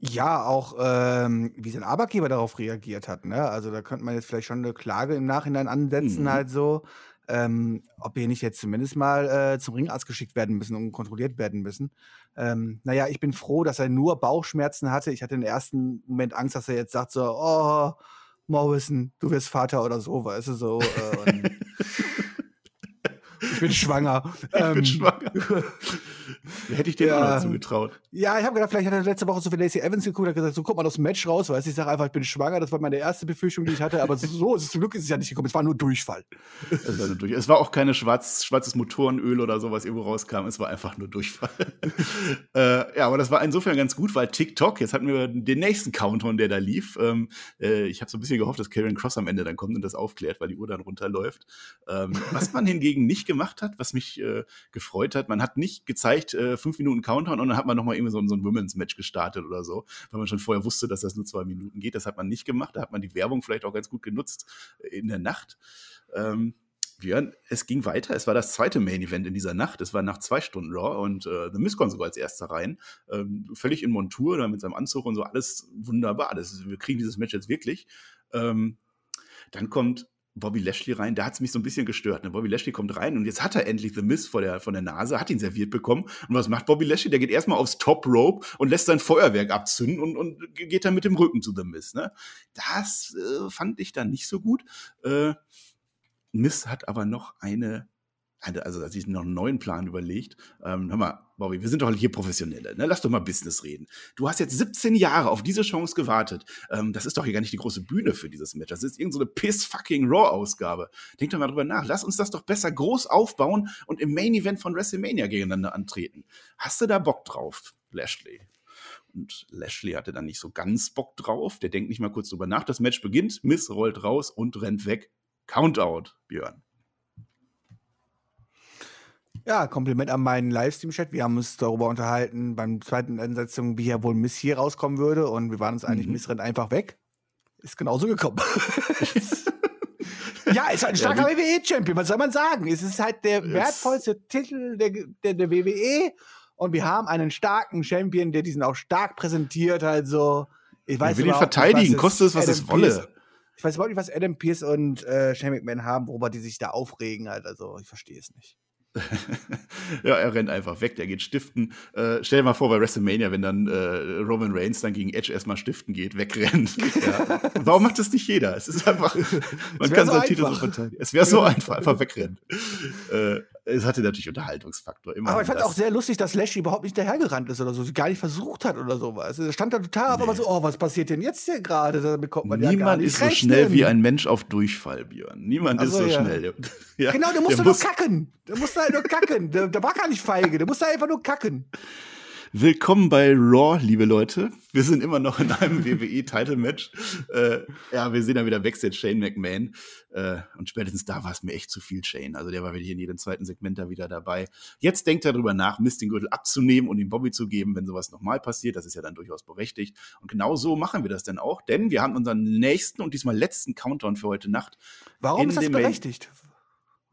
Ja, auch ähm, wie sein Arbeitgeber darauf reagiert hat. Ne? Also da könnte man jetzt vielleicht schon eine Klage im Nachhinein ansetzen, mhm. halt so. Ähm, ob wir nicht jetzt zumindest mal äh, zum Ringarzt geschickt werden müssen und kontrolliert werden müssen. Ähm, naja, ich bin froh, dass er nur Bauchschmerzen hatte. Ich hatte im ersten Moment Angst, dass er jetzt sagt so, oh, Morrison, du wirst Vater oder so, weißt du, so. Äh, [laughs] ich bin schwanger. Ich ähm, bin schwanger. [laughs] [laughs] Hätte ich dir ja. auch dazu getraut. Ja, ich habe gedacht, vielleicht hat er letzte Woche so viel Lacey Evans geguckt und gesagt, so guck mal aus dem Match raus, weißt du, ich sage einfach, ich bin schwanger, das war meine erste Befürchtung, die ich hatte, aber so ist es zum Glück ist es ja nicht gekommen, es war nur Durchfall. Es war, nur durch. es war auch keine schwarz, schwarzes Motorenöl oder so, was irgendwo rauskam, es war einfach nur Durchfall. [laughs] äh, ja, aber das war insofern ganz gut, weil TikTok, jetzt hatten wir den nächsten Countdown, der da lief. Ähm, äh, ich habe so ein bisschen gehofft, dass Karen Cross am Ende dann kommt und das aufklärt, weil die Uhr dann runterläuft. Ähm, was man hingegen nicht gemacht hat, was mich äh, gefreut hat, man hat nicht gezeigt, äh, fünf Minuten Countdown und dann hat man nochmal irgendwie so, so ein Women's Match gestartet oder so, weil man schon vorher wusste, dass das nur zwei Minuten geht. Das hat man nicht gemacht. Da hat man die Werbung vielleicht auch ganz gut genutzt äh, in der Nacht. Ähm, Björn, es ging weiter. Es war das zweite Main Event in dieser Nacht. Es war nach zwei Stunden Raw und äh, The Miz kommt sogar als erster rein. Ähm, völlig in Montur, da mit seinem Anzug und so. Alles wunderbar. Das, wir kriegen dieses Match jetzt wirklich. Ähm, dann kommt Bobby Lashley rein, da hat es mich so ein bisschen gestört. Ne? Bobby Lashley kommt rein und jetzt hat er endlich The Miss vor der, vor der Nase, hat ihn serviert bekommen. Und was macht Bobby Lashley? Der geht erstmal aufs Top Rope und lässt sein Feuerwerk abzünden und, und geht dann mit dem Rücken zu The Miss. Ne? Das äh, fand ich dann nicht so gut. Äh, Miss hat aber noch eine also dass sich noch einen neuen Plan überlegt. Ähm, hör mal, Bobby, wir sind doch hier Professionelle, ne? Lass doch mal Business reden. Du hast jetzt 17 Jahre auf diese Chance gewartet. Ähm, das ist doch hier gar nicht die große Bühne für dieses Match. Das ist irgendeine so Piss-fucking-Raw-Ausgabe. Denk doch mal drüber nach. Lass uns das doch besser groß aufbauen und im Main-Event von WrestleMania gegeneinander antreten. Hast du da Bock drauf, Lashley? Und Lashley hatte dann nicht so ganz Bock drauf. Der denkt nicht mal kurz drüber nach. Das Match beginnt, Miss rollt raus und rennt weg. Countout, Björn. Ja, Kompliment an meinen Livestream-Chat. Wir haben uns darüber unterhalten beim zweiten Ansetzung, wie ja wohl Miss hier rauskommen würde. Und wir waren uns eigentlich, mhm. Miss rennt einfach weg. Ist genauso gekommen. [laughs] ja, ist halt ein starker ja, WWE-Champion, was soll man sagen? Es ist halt der wertvollste Titel der, der, der WWE. Und wir haben einen starken Champion, der diesen auch stark präsentiert. Also, ich weiß ja, will ihn verteidigen, kostet es, was es wolle. ich weiß überhaupt nicht, was Adam Pierce und äh, Shane McMahon haben, worüber die sich da aufregen. Halt. Also, ich verstehe es nicht. [laughs] ja, er rennt einfach weg, der geht stiften. Äh, stell dir mal vor, bei WrestleMania, wenn dann äh, Roman Reigns dann gegen Edge erstmal stiften geht, wegrennt. [laughs] Ja. Warum macht das nicht jeder? Es ist einfach, man kann so seinen Titel so verteidigen. Es wäre so einfach, einfach wegrennen. Äh, es hatte natürlich Unterhaltungsfaktor. Immer aber ich fand es auch sehr lustig, dass Lashley überhaupt nicht dahergerannt ist oder so, gar nicht versucht hat oder sowas. Er stand da total, nee. aber so, oh, was passiert denn jetzt hier gerade? Da bekommt man Niemand ja gar nicht ist rechnen. so schnell wie ein Mensch auf Durchfall, Björn. Niemand also, ist so ja. schnell. [laughs] Ja, genau, der musste der nur muss kacken. Der musste halt nur kacken. Der, der war gar nicht feige, der musste einfach nur kacken. Willkommen bei Raw, liebe Leute. Wir sind immer noch in einem [laughs] WWE-Title-Match. Äh, ja, wir sehen da wieder Backstage Shane McMahon. Äh, und spätestens da war es mir echt zu viel Shane. Also der war wirklich in jedem zweiten Segment da wieder dabei. Jetzt denkt er darüber nach, Mist den Gürtel abzunehmen und ihm Bobby zu geben, wenn sowas nochmal passiert. Das ist ja dann durchaus berechtigt. Und genau so machen wir das dann auch, denn wir haben unseren nächsten und diesmal letzten Countdown für heute Nacht. Warum ist das berechtigt?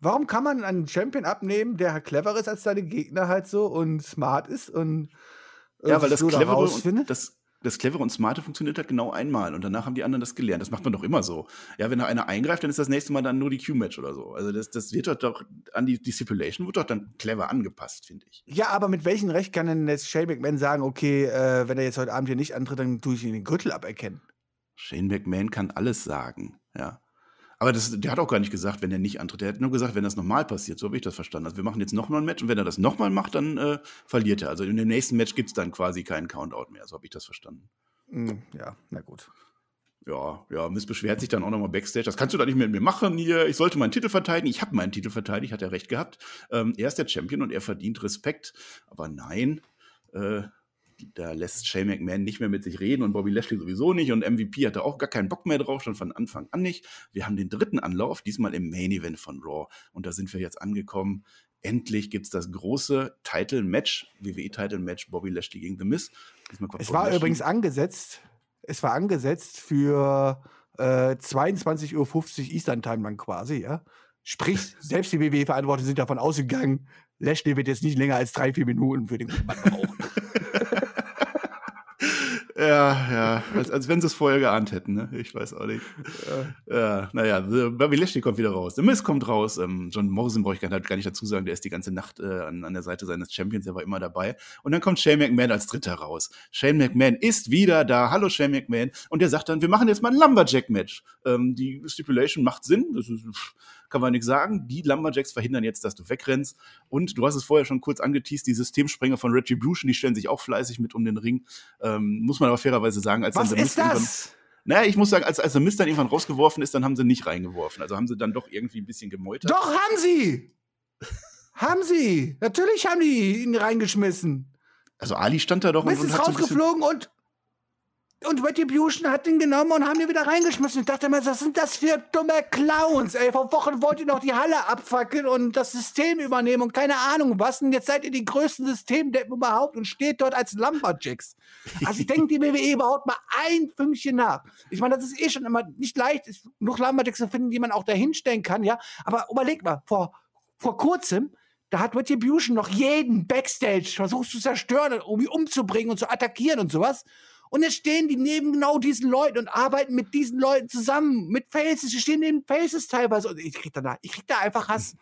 Warum kann man einen Champion abnehmen, der halt clever ist als seine Gegner halt so und smart ist und ja, weil das so clevere und das, das clevere und smarte funktioniert halt genau einmal und danach haben die anderen das gelernt. Das macht man doch immer so. Ja, wenn da einer eingreift, dann ist das nächste Mal dann nur die Q-Match oder so. Also das, das wird doch an die, die Stipulation wird doch dann clever angepasst, finde ich. Ja, aber mit welchem Recht kann denn jetzt Shane McMahon sagen, okay, äh, wenn er jetzt heute Abend hier nicht antritt, dann tue ich ihn den Gürtel aberkennen? Shane McMahon kann alles sagen, ja. Aber das, der hat auch gar nicht gesagt, wenn er nicht antritt. Der hat nur gesagt, wenn das nochmal passiert. So habe ich das verstanden. Also wir machen jetzt nochmal ein Match und wenn er das nochmal macht, dann äh, verliert er. Also in dem nächsten Match gibt es dann quasi keinen Countout mehr. So habe ich das verstanden. Hm, ja, na gut. Ja, ja, Miss beschwert sich dann auch nochmal Backstage. Das kannst du da nicht mit mir machen hier. Ich sollte meinen Titel verteidigen. Ich habe meinen Titel verteidigt, hat er recht gehabt. Ähm, er ist der Champion und er verdient Respekt. Aber nein, äh, da lässt Shane McMahon nicht mehr mit sich reden und Bobby Lashley sowieso nicht und MVP hatte auch gar keinen Bock mehr drauf, schon von Anfang an nicht. Wir haben den dritten Anlauf, diesmal im Main Event von Raw und da sind wir jetzt angekommen. Endlich gibt es das große Title-Match, WWE-Title-Match Bobby Lashley gegen The Miz. Es war Lashley. übrigens angesetzt, es war angesetzt für äh, 22.50 Uhr Eastern Time dann quasi, ja. Sprich, [laughs] selbst die WWE-Verantwortlichen sind davon ausgegangen, Lashley wird jetzt nicht länger als drei, vier Minuten für den Mann brauchen. [laughs] Ja, ja, als, als wenn sie es vorher geahnt hätten, ne? Ich weiß auch nicht. Ja, ja naja, Bobby Lashley kommt wieder raus. The Miz kommt raus. Ähm, John Morrison brauche ich gar nicht, gar nicht dazu sagen, der ist die ganze Nacht äh, an, an der Seite seines Champions, der war immer dabei. Und dann kommt Shane McMahon als Dritter raus. Shane McMahon ist wieder da. Hallo Shane McMahon. Und der sagt dann, wir machen jetzt mal ein Lumberjack-Match. Ähm, die Stipulation macht Sinn. Das ist, kann man nichts sagen. Die Lumberjacks verhindern jetzt, dass du wegrennst. Und du hast es vorher schon kurz angeteased, die Systemsprenger von Retribution, die stellen sich auch fleißig mit um den Ring. Ähm, muss man aber fairerweise sagen, als Was dann ist das? Naja, ich muss sagen, als, als der Mist dann irgendwann rausgeworfen ist, dann haben sie nicht reingeworfen. Also haben sie dann doch irgendwie ein bisschen gemeutert. Doch, haben sie! haben sie! Natürlich haben die ihn reingeschmissen. Also Ali stand da doch Mist und, und ist rausgeflogen so und und Retribution hat ihn genommen und haben ihn wieder reingeschmissen. Ich dachte mir, was sind das für dumme Clowns, ey? Vor Wochen wollt ihr noch die Halle abfackeln und das System übernehmen und keine Ahnung was. Und jetzt seid ihr die größten Systemdeppen überhaupt und steht dort als Lumberjacks. Also ich denke, die WWE überhaupt mal ein Fünkchen nach. Ich meine, das ist eh schon immer nicht leicht, noch Lumberjacks zu finden, die man auch da hinstellen kann, ja. Aber überleg mal, vor, vor kurzem da hat Retribution noch jeden Backstage versucht zu zerstören, um ihn umzubringen und zu attackieren und sowas. Und jetzt stehen die neben genau diesen Leuten und arbeiten mit diesen Leuten zusammen, mit Faces. Die stehen neben Faces teilweise. Und ich krieg da, ich krieg da einfach Hass.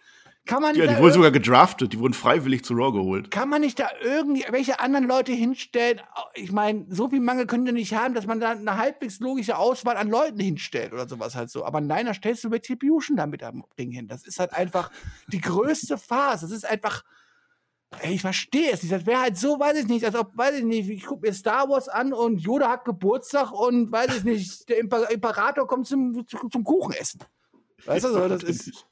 Kann man ja, die wurden sogar gedraftet, die wurden freiwillig zu Raw geholt. Kann man nicht da irgendwelche anderen Leute hinstellen? Ich meine, so viel Mangel können die nicht haben, dass man da eine halbwegs logische Auswahl an Leuten hinstellt oder sowas halt so. Aber nein, da stellst du Retribution da mit am Ding hin. Das ist halt einfach die größte Phase. Das ist einfach, ich verstehe es nicht. Das wäre halt so, weiß ich nicht, als ob, weiß ich nicht, ich gucke mir Star Wars an und Yoda hat Geburtstag und weiß ich nicht, der Imperator kommt zum, zum Kuchenessen. Weißt du so, das [laughs] ist.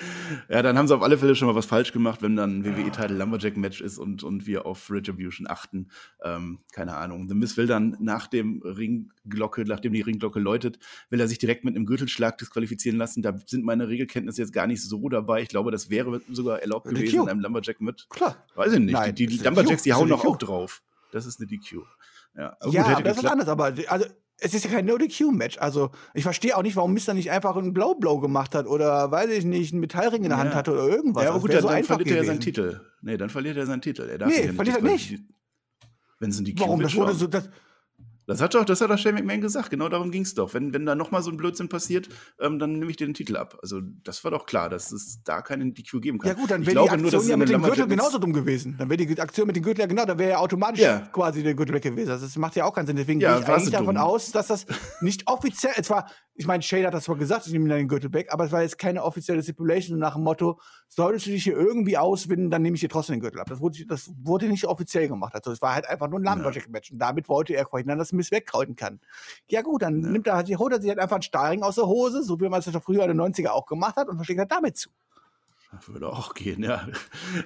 [laughs] Ja, dann haben sie auf alle Fälle schon mal was falsch gemacht, wenn dann WWE-Title Lumberjack-Match ist und, und wir auf Retribution achten. Ähm, keine Ahnung. The Miz will dann nach dem Ringglocke, nachdem die Ringglocke läutet, will er sich direkt mit einem Gürtelschlag disqualifizieren lassen. Da sind meine Regelkenntnisse jetzt gar nicht so dabei. Ich glaube, das wäre sogar erlaubt eine gewesen in einem Lumberjack mit. Klar. Weiß ich nicht. Nein, die die Lumberjacks, die hauen doch auch drauf. Das ist eine DQ. Ja, aber ja, gut, aber das ist anderes. Aber also, es ist ja kein No-DQ-Match. Also, ich verstehe auch nicht, warum Mister nicht einfach einen Blow-Blow gemacht hat oder, weiß ich nicht, einen Metallring in der Hand Ja. hatte oder irgendwas. Ja, aber gut, dann, so dann einfach verliert er ja seinen gewesen. Titel. Nee, dann verliert er seinen Titel. Er darf Nee, verliert er nicht. Wenn es in die Warum? Das wurde so, das, Das hat doch, das hat doch Shane McMahon gesagt. Genau darum ging es doch. Wenn, wenn da nochmal so ein Blödsinn passiert, ähm, dann nehme ich dir den Titel ab. Also, das war doch klar, dass es da keinen DQ geben kann. ja gut, dann wäre die Aktion nur, ja mit dem Gürtel genauso dumm gewesen. Dann wäre die Aktion mit dem Gürtel ja genau, dann wäre ja automatisch Ja. quasi der Gürtel weg gewesen. Also, das macht ja auch keinen Sinn. Deswegen Ja, gehe ich eigentlich davon dumm. aus, dass das nicht offiziell, es war, ich meine, Shade hat das zwar gesagt, ich nehme den Gürtel weg, aber es war jetzt keine offizielle Stipulation nach dem Motto, solltest du dich hier irgendwie auswinden, dann nehme ich dir trotzdem den Gürtel ab. Das wurde, das wurde nicht offiziell gemacht. Also es war halt einfach nur ein Lumberjack-Match. Und damit wollte er verhindern, dass Miss wegkrauten kann. Ja gut, dann nimmt er, halt- holt er sich halt einfach einen Stahlring aus der Hose, so wie man es ja früher in den 90er auch gemacht hat und verschickt halt damit zu. Würde auch gehen, ja.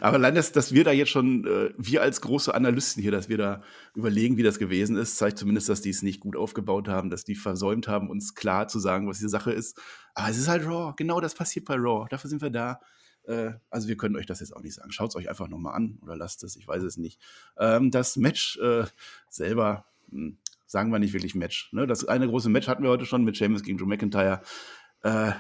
Aber allein, dass, dass wir da jetzt schon, äh, wir als große Analysten hier, dass wir da überlegen, wie das gewesen ist, zeigt zumindest, dass die es nicht gut aufgebaut haben, dass die versäumt haben, uns klar zu sagen, was die Sache ist. Aber es ist halt Raw. Genau das passiert bei Raw. Dafür sind wir da. Äh, also wir können euch das jetzt auch nicht sagen. Schaut es euch einfach nochmal an oder lasst es, ich weiß es nicht. Ähm, das Match äh, selber, mh, sagen wir nicht wirklich Match. Ne? Das eine große Match hatten wir heute schon mit Sheamus gegen Drew McIntyre. Äh,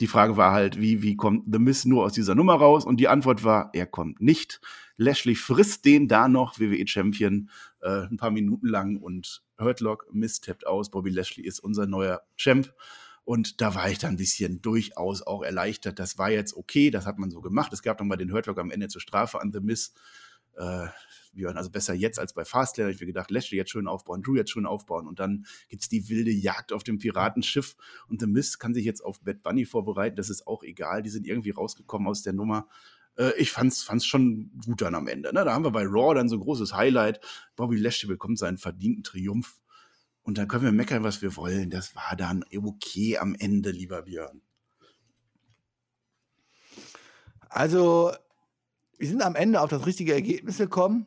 die Frage war halt, wie, wie kommt The Miz nur aus dieser Nummer raus? Und die Antwort war, er kommt nicht. Lashley frisst den da noch, WWE-Champion, äh, ein paar Minuten lang und Hurtlock Miz tappt aus. Bobby Lashley ist unser neuer Champ. Und da war ich dann ein bisschen durchaus auch erleichtert. Das war jetzt okay, das hat man so gemacht. Es gab dann mal den Hurtlock am Ende zur Strafe an The Miz. Äh, wir waren also besser jetzt als bei Fastlane. Ich mir gedacht, Lashley jetzt schön aufbauen, Drew jetzt schön aufbauen. Und dann gibt's die wilde Jagd auf dem Piratenschiff. Und The Miz kann sich jetzt auf Bad Bunny vorbereiten. Das ist auch egal. Die sind irgendwie rausgekommen aus der Nummer. Äh, ich fand's, fand's schon gut dann am Ende. Ne? Da haben wir bei Raw dann so ein großes Highlight. Bobby Lashley bekommt seinen verdienten Triumph. Und dann können wir meckern, was wir wollen. Das war dann okay am Ende, lieber Björn. Also, wir sind am Ende auf das richtige Ergebnis gekommen.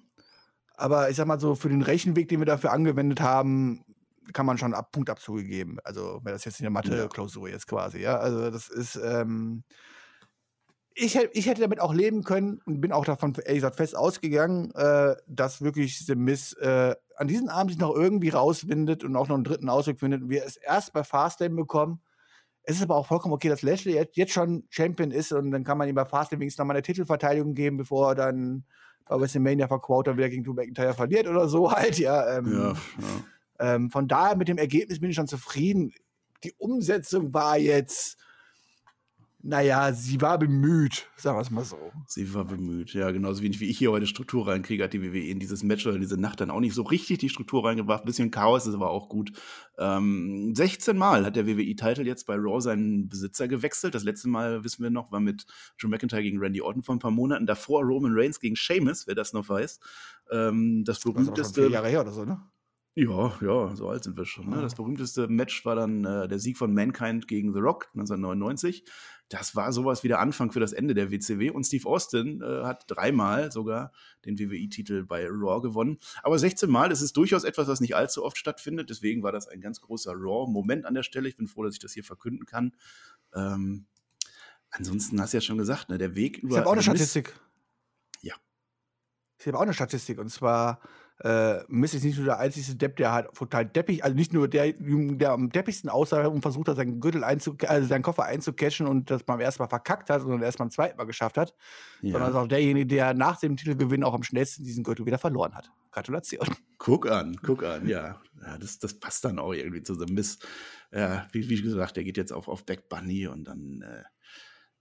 Aber ich sag mal so, für den Rechenweg, den wir dafür angewendet haben, kann man schon ab Punktabzüge geben. Also, wäre das jetzt in der Mathe-Klausur jetzt quasi, ja. Also, das ist, ähm, ich, ich hätte damit auch leben können und bin auch davon, ehrlich gesagt, fest ausgegangen, äh, dass wirklich The Miss äh, an diesem Abend sich noch irgendwie rauswindet und auch noch einen dritten Ausweg findet und wir es erst bei Fastlane bekommen. Es ist aber auch vollkommen okay, dass Lashley jetzt, schon Champion ist und dann kann man ihm bei Fastlane wenigstens nochmal eine Titelverteidigung geben, bevor er dann bei WrestleMania vor Quota wieder gegen Drew McIntyre verliert oder so [laughs] halt, ja. Ähm, Ja, ja. Ähm, von daher mit dem Ergebnis bin ich schon zufrieden. Die Umsetzung war jetzt naja, sie war bemüht, sagen wir es mal so. Sie war bemüht, ja, genauso wenig wie ich hier heute Struktur reinkriege, hat die WWE in dieses Match oder in diese Nacht dann auch nicht so richtig die Struktur reingebracht. Ein bisschen Chaos ist aber auch gut. Ähm, 16 Mal hat der WWE-Titel jetzt bei Raw seinen Besitzer gewechselt. Das letzte Mal, wissen wir noch, war mit Drew McIntyre gegen Randy Orton vor ein paar Monaten. Davor Roman Reigns gegen Sheamus, wer das noch weiß. Ähm, das berühmteste. Das Jahre her oder so, ne? Ja, ja, so alt sind wir schon. Ne? Das berühmteste Match war dann äh, der Sieg von Mankind gegen The Rock 1999 das war sowas wie der Anfang für das Ende der WCW. Und Steve Austin äh, hat dreimal sogar den WWE-Titel bei Raw gewonnen. Aber 16 Mal, das ist durchaus etwas, was nicht allzu oft stattfindet. Deswegen war das ein ganz großer Raw-Moment an der Stelle. Ich bin froh, dass ich das hier verkünden kann. Ähm, ansonsten hast du ja schon gesagt, ne, der Weg über. Ich habe auch eine Statistik. Ja. Ich habe auch eine Statistik. Und zwar äh, Miss ist nicht nur der einzige Depp, der halt total deppig, also nicht nur der, der am deppigsten aussah und versucht hat, seinen Gürtel einzu, also seinen Koffer einzucatchen und das beim ersten Mal verkackt hat, sondern erst beim zweiten Mal geschafft hat, ja. sondern auch derjenige, der nach dem Titelgewinn auch am schnellsten diesen Gürtel wieder verloren hat. Gratulation. Guck an, guck an, ja. ja das, das passt dann auch irgendwie zu so Miss. Ja, wie, wie gesagt, der geht jetzt auf, auf Back Bunny und dann äh,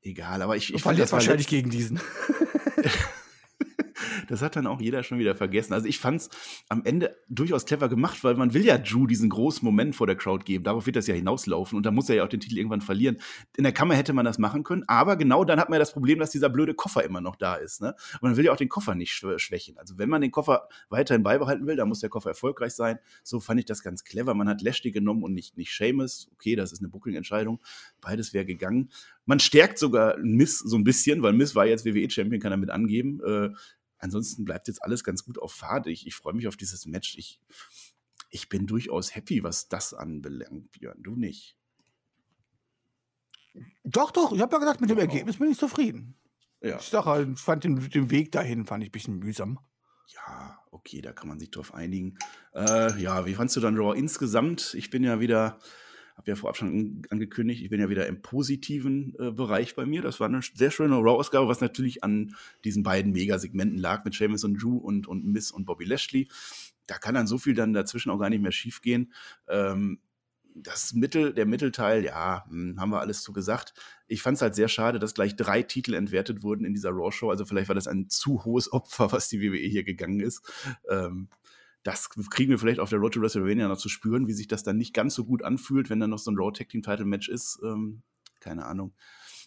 egal. Aber ich, ich fand jetzt wahrscheinlich gegen diesen. [laughs] das hat dann auch jeder schon wieder vergessen. Also ich fand es am Ende durchaus clever gemacht, weil man will ja Drew diesen großen Moment vor der Crowd geben. Darauf wird das ja hinauslaufen und da muss er ja auch den Titel irgendwann verlieren. In der Kammer hätte man das machen können, aber genau dann hat man ja das Problem, dass dieser blöde Koffer immer noch da ist. Ne? Und man will ja auch den Koffer nicht schwächen. Also wenn man den Koffer weiterhin beibehalten will, dann muss der Koffer erfolgreich sein. So fand ich das ganz clever. Man hat Lashley genommen und nicht, nicht Seamus. Okay, das ist eine Booking-Entscheidung. Beides wäre gegangen. Man stärkt sogar Miss so ein bisschen, weil Miss war jetzt WWE-Champion, kann damit angeben. Äh, ansonsten bleibt jetzt alles ganz gut auf Fahrt. Ich, ich freue mich auf dieses Match. Ich, ich bin durchaus happy, was das anbelangt, Björn. Du nicht. Doch, doch. Ich habe ja gesagt, mit dem genau. Ergebnis bin ich zufrieden. Ja. Ich sage, halt, fand den, den Weg dahin fand ich ein bisschen mühsam. Ja, okay, da kann man sich drauf einigen. Äh, ja, wie fandst du dann Raw insgesamt? Ich bin ja wieder habe ja vorab schon angekündigt, ich bin ja wieder im positiven äh, Bereich bei mir. Das war eine sehr schöne Raw-Ausgabe, was natürlich an diesen beiden Megasegmenten lag mit Seamus und Drew und, und Miss und Bobby Lashley. Da kann dann so viel dann dazwischen auch gar nicht mehr schiefgehen. Ähm, das Mittel, der Mittelteil, ja, hm, haben wir alles zu gesagt. Ich fand es halt sehr schade, dass gleich drei Titel entwertet wurden in dieser Raw-Show. Also vielleicht war das ein zu hohes Opfer, was die WWE hier gegangen ist. Ähm, das kriegen wir vielleicht auf der Road to WrestleMania noch zu spüren, wie sich das dann nicht ganz so gut anfühlt, wenn dann noch so ein Raw Tag Team Title Match ist. Ähm, keine Ahnung.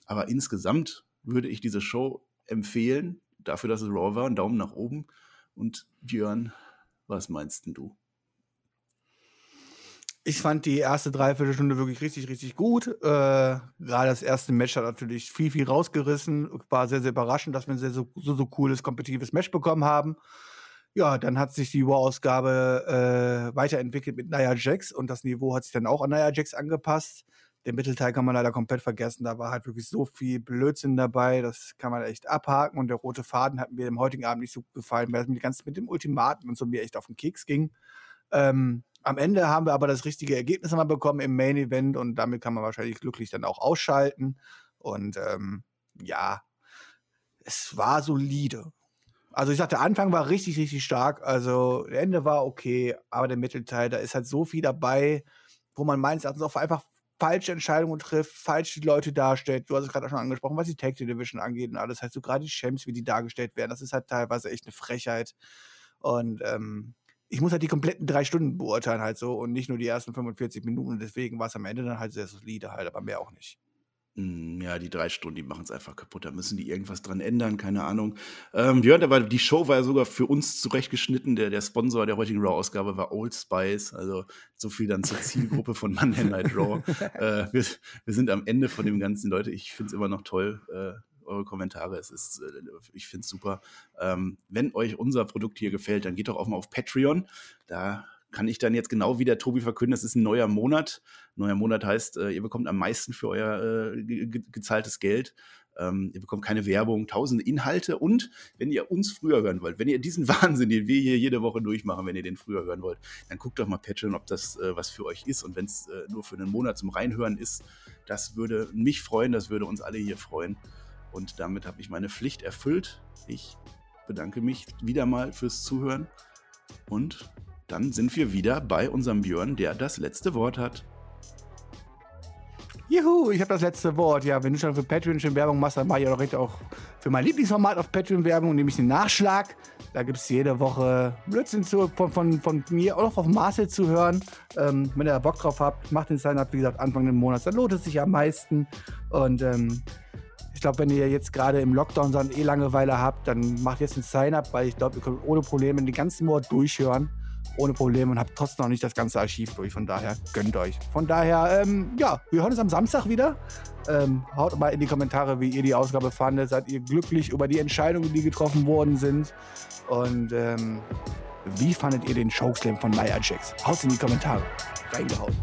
Aber insgesamt würde ich diese Show empfehlen, dafür, dass es Raw war. Einen Daumen nach oben. Und Björn, was meinst denn du? Ich fand die erste Dreiviertelstunde wirklich richtig, richtig gut. Äh, Gerade das erste Match hat natürlich viel, viel rausgerissen. War sehr, sehr überraschend, dass wir ein sehr, so, so, so cooles, kompetitives Match bekommen haben. Ja, dann hat sich die War-Ausgabe äh, weiterentwickelt mit Nia Jax und das Niveau hat sich dann auch an Nia Jax angepasst. Den Mittelteil kann man leider komplett vergessen. Da war halt wirklich so viel Blödsinn dabei. Das kann man echt abhaken. Und der rote Faden hat mir im heutigen Abend nicht so gefallen, weil es mir ganz mit dem Ultimaten und so mir echt auf den Keks ging. Ähm, am Ende haben wir aber das richtige Ergebnis einmal bekommen im Main Event und damit kann man wahrscheinlich glücklich dann auch ausschalten. Und ähm, ja, es war solide. Also ich sagte, der Anfang war richtig, richtig stark. Also der Ende war okay, aber der Mittelteil, da ist halt so viel dabei, wo man meines Erachtens auch einfach falsche Entscheidungen trifft, falsch die Leute darstellt. Du hast es gerade auch schon angesprochen, was die Tag Division angeht und alles. Heißt so gerade die Champs, wie die dargestellt werden, das ist halt teilweise echt eine Frechheit. Und ähm, ich muss halt die kompletten drei Stunden beurteilen halt so und nicht nur die ersten 45 Minuten. Deswegen war es am Ende dann halt sehr solide halt, aber mehr auch nicht. Hm, ja, die drei Stunden, die machen es einfach kaputt. Da müssen die irgendwas dran ändern, keine Ahnung. Ähm, Björn, aber die Show war ja sogar für uns zurechtgeschnitten. Der, der Sponsor der heutigen Raw-Ausgabe war Old Spice. Also so viel dann zur Zielgruppe von Monday Night Raw. [laughs] äh, wir, wir, sind am Ende von dem ganzen, Leute. Ich finde es immer noch toll. Äh, eure Kommentare. Es ist, äh, ich finde es super. Ähm, wenn euch unser Produkt hier gefällt, dann geht doch auch mal auf Patreon. Da kann ich dann jetzt genau wie der Tobi verkünden, es ist ein neuer Monat. Neuer Monat heißt, äh, ihr bekommt am meisten für euer äh, ge gezahltes Geld. Ähm, ihr bekommt keine Werbung, tausende Inhalte und wenn ihr uns früher hören wollt, wenn ihr diesen [laughs] Wahnsinn, den wir hier jede Woche durchmachen, wenn ihr den früher hören wollt, dann guckt doch mal Patreon, ob das äh, was für euch ist. Und wenn es äh, nur für einen Monat zum Reinhören ist, das würde mich freuen, das würde uns alle hier freuen. Und damit habe ich meine Pflicht erfüllt. Ich bedanke mich wieder mal fürs Zuhören und dann sind wir wieder bei unserem Björn, der das letzte Wort hat. Juhu, ich habe das letzte Wort. Ja, wenn du schon für Patreon schon Werbung machst, dann mache ich auch auch für mein Lieblingsformat auf Patreon Werbung, nämlich den Nachschlag. Da gibt es jede Woche Blödsinn zu, von, von, von mir auch auf Marcel zu hören. Ähm, wenn ihr da Bock drauf habt, macht den Sign-Up, wie gesagt, Anfang des Monats. Dann lohnt es sich am meisten. Und ähm, ich glaube, wenn ihr jetzt gerade im Lockdown so eh Langeweile habt, dann macht jetzt den Sign-up, weil ich glaube, ihr könnt ohne Probleme den ganzen Monat durchhören. Ohne Probleme und habt trotzdem noch nicht das ganze Archiv durch. Von daher gönnt euch. Von daher, ähm, ja, wir hören uns am Samstag wieder. Ähm, haut mal in die Kommentare, wie ihr die Ausgabe fandet. Seid ihr glücklich über die Entscheidungen, die getroffen worden sind? Und ähm, wie fandet ihr den Showslam von Nia Jax? Haut in die Kommentare. Reingehauen.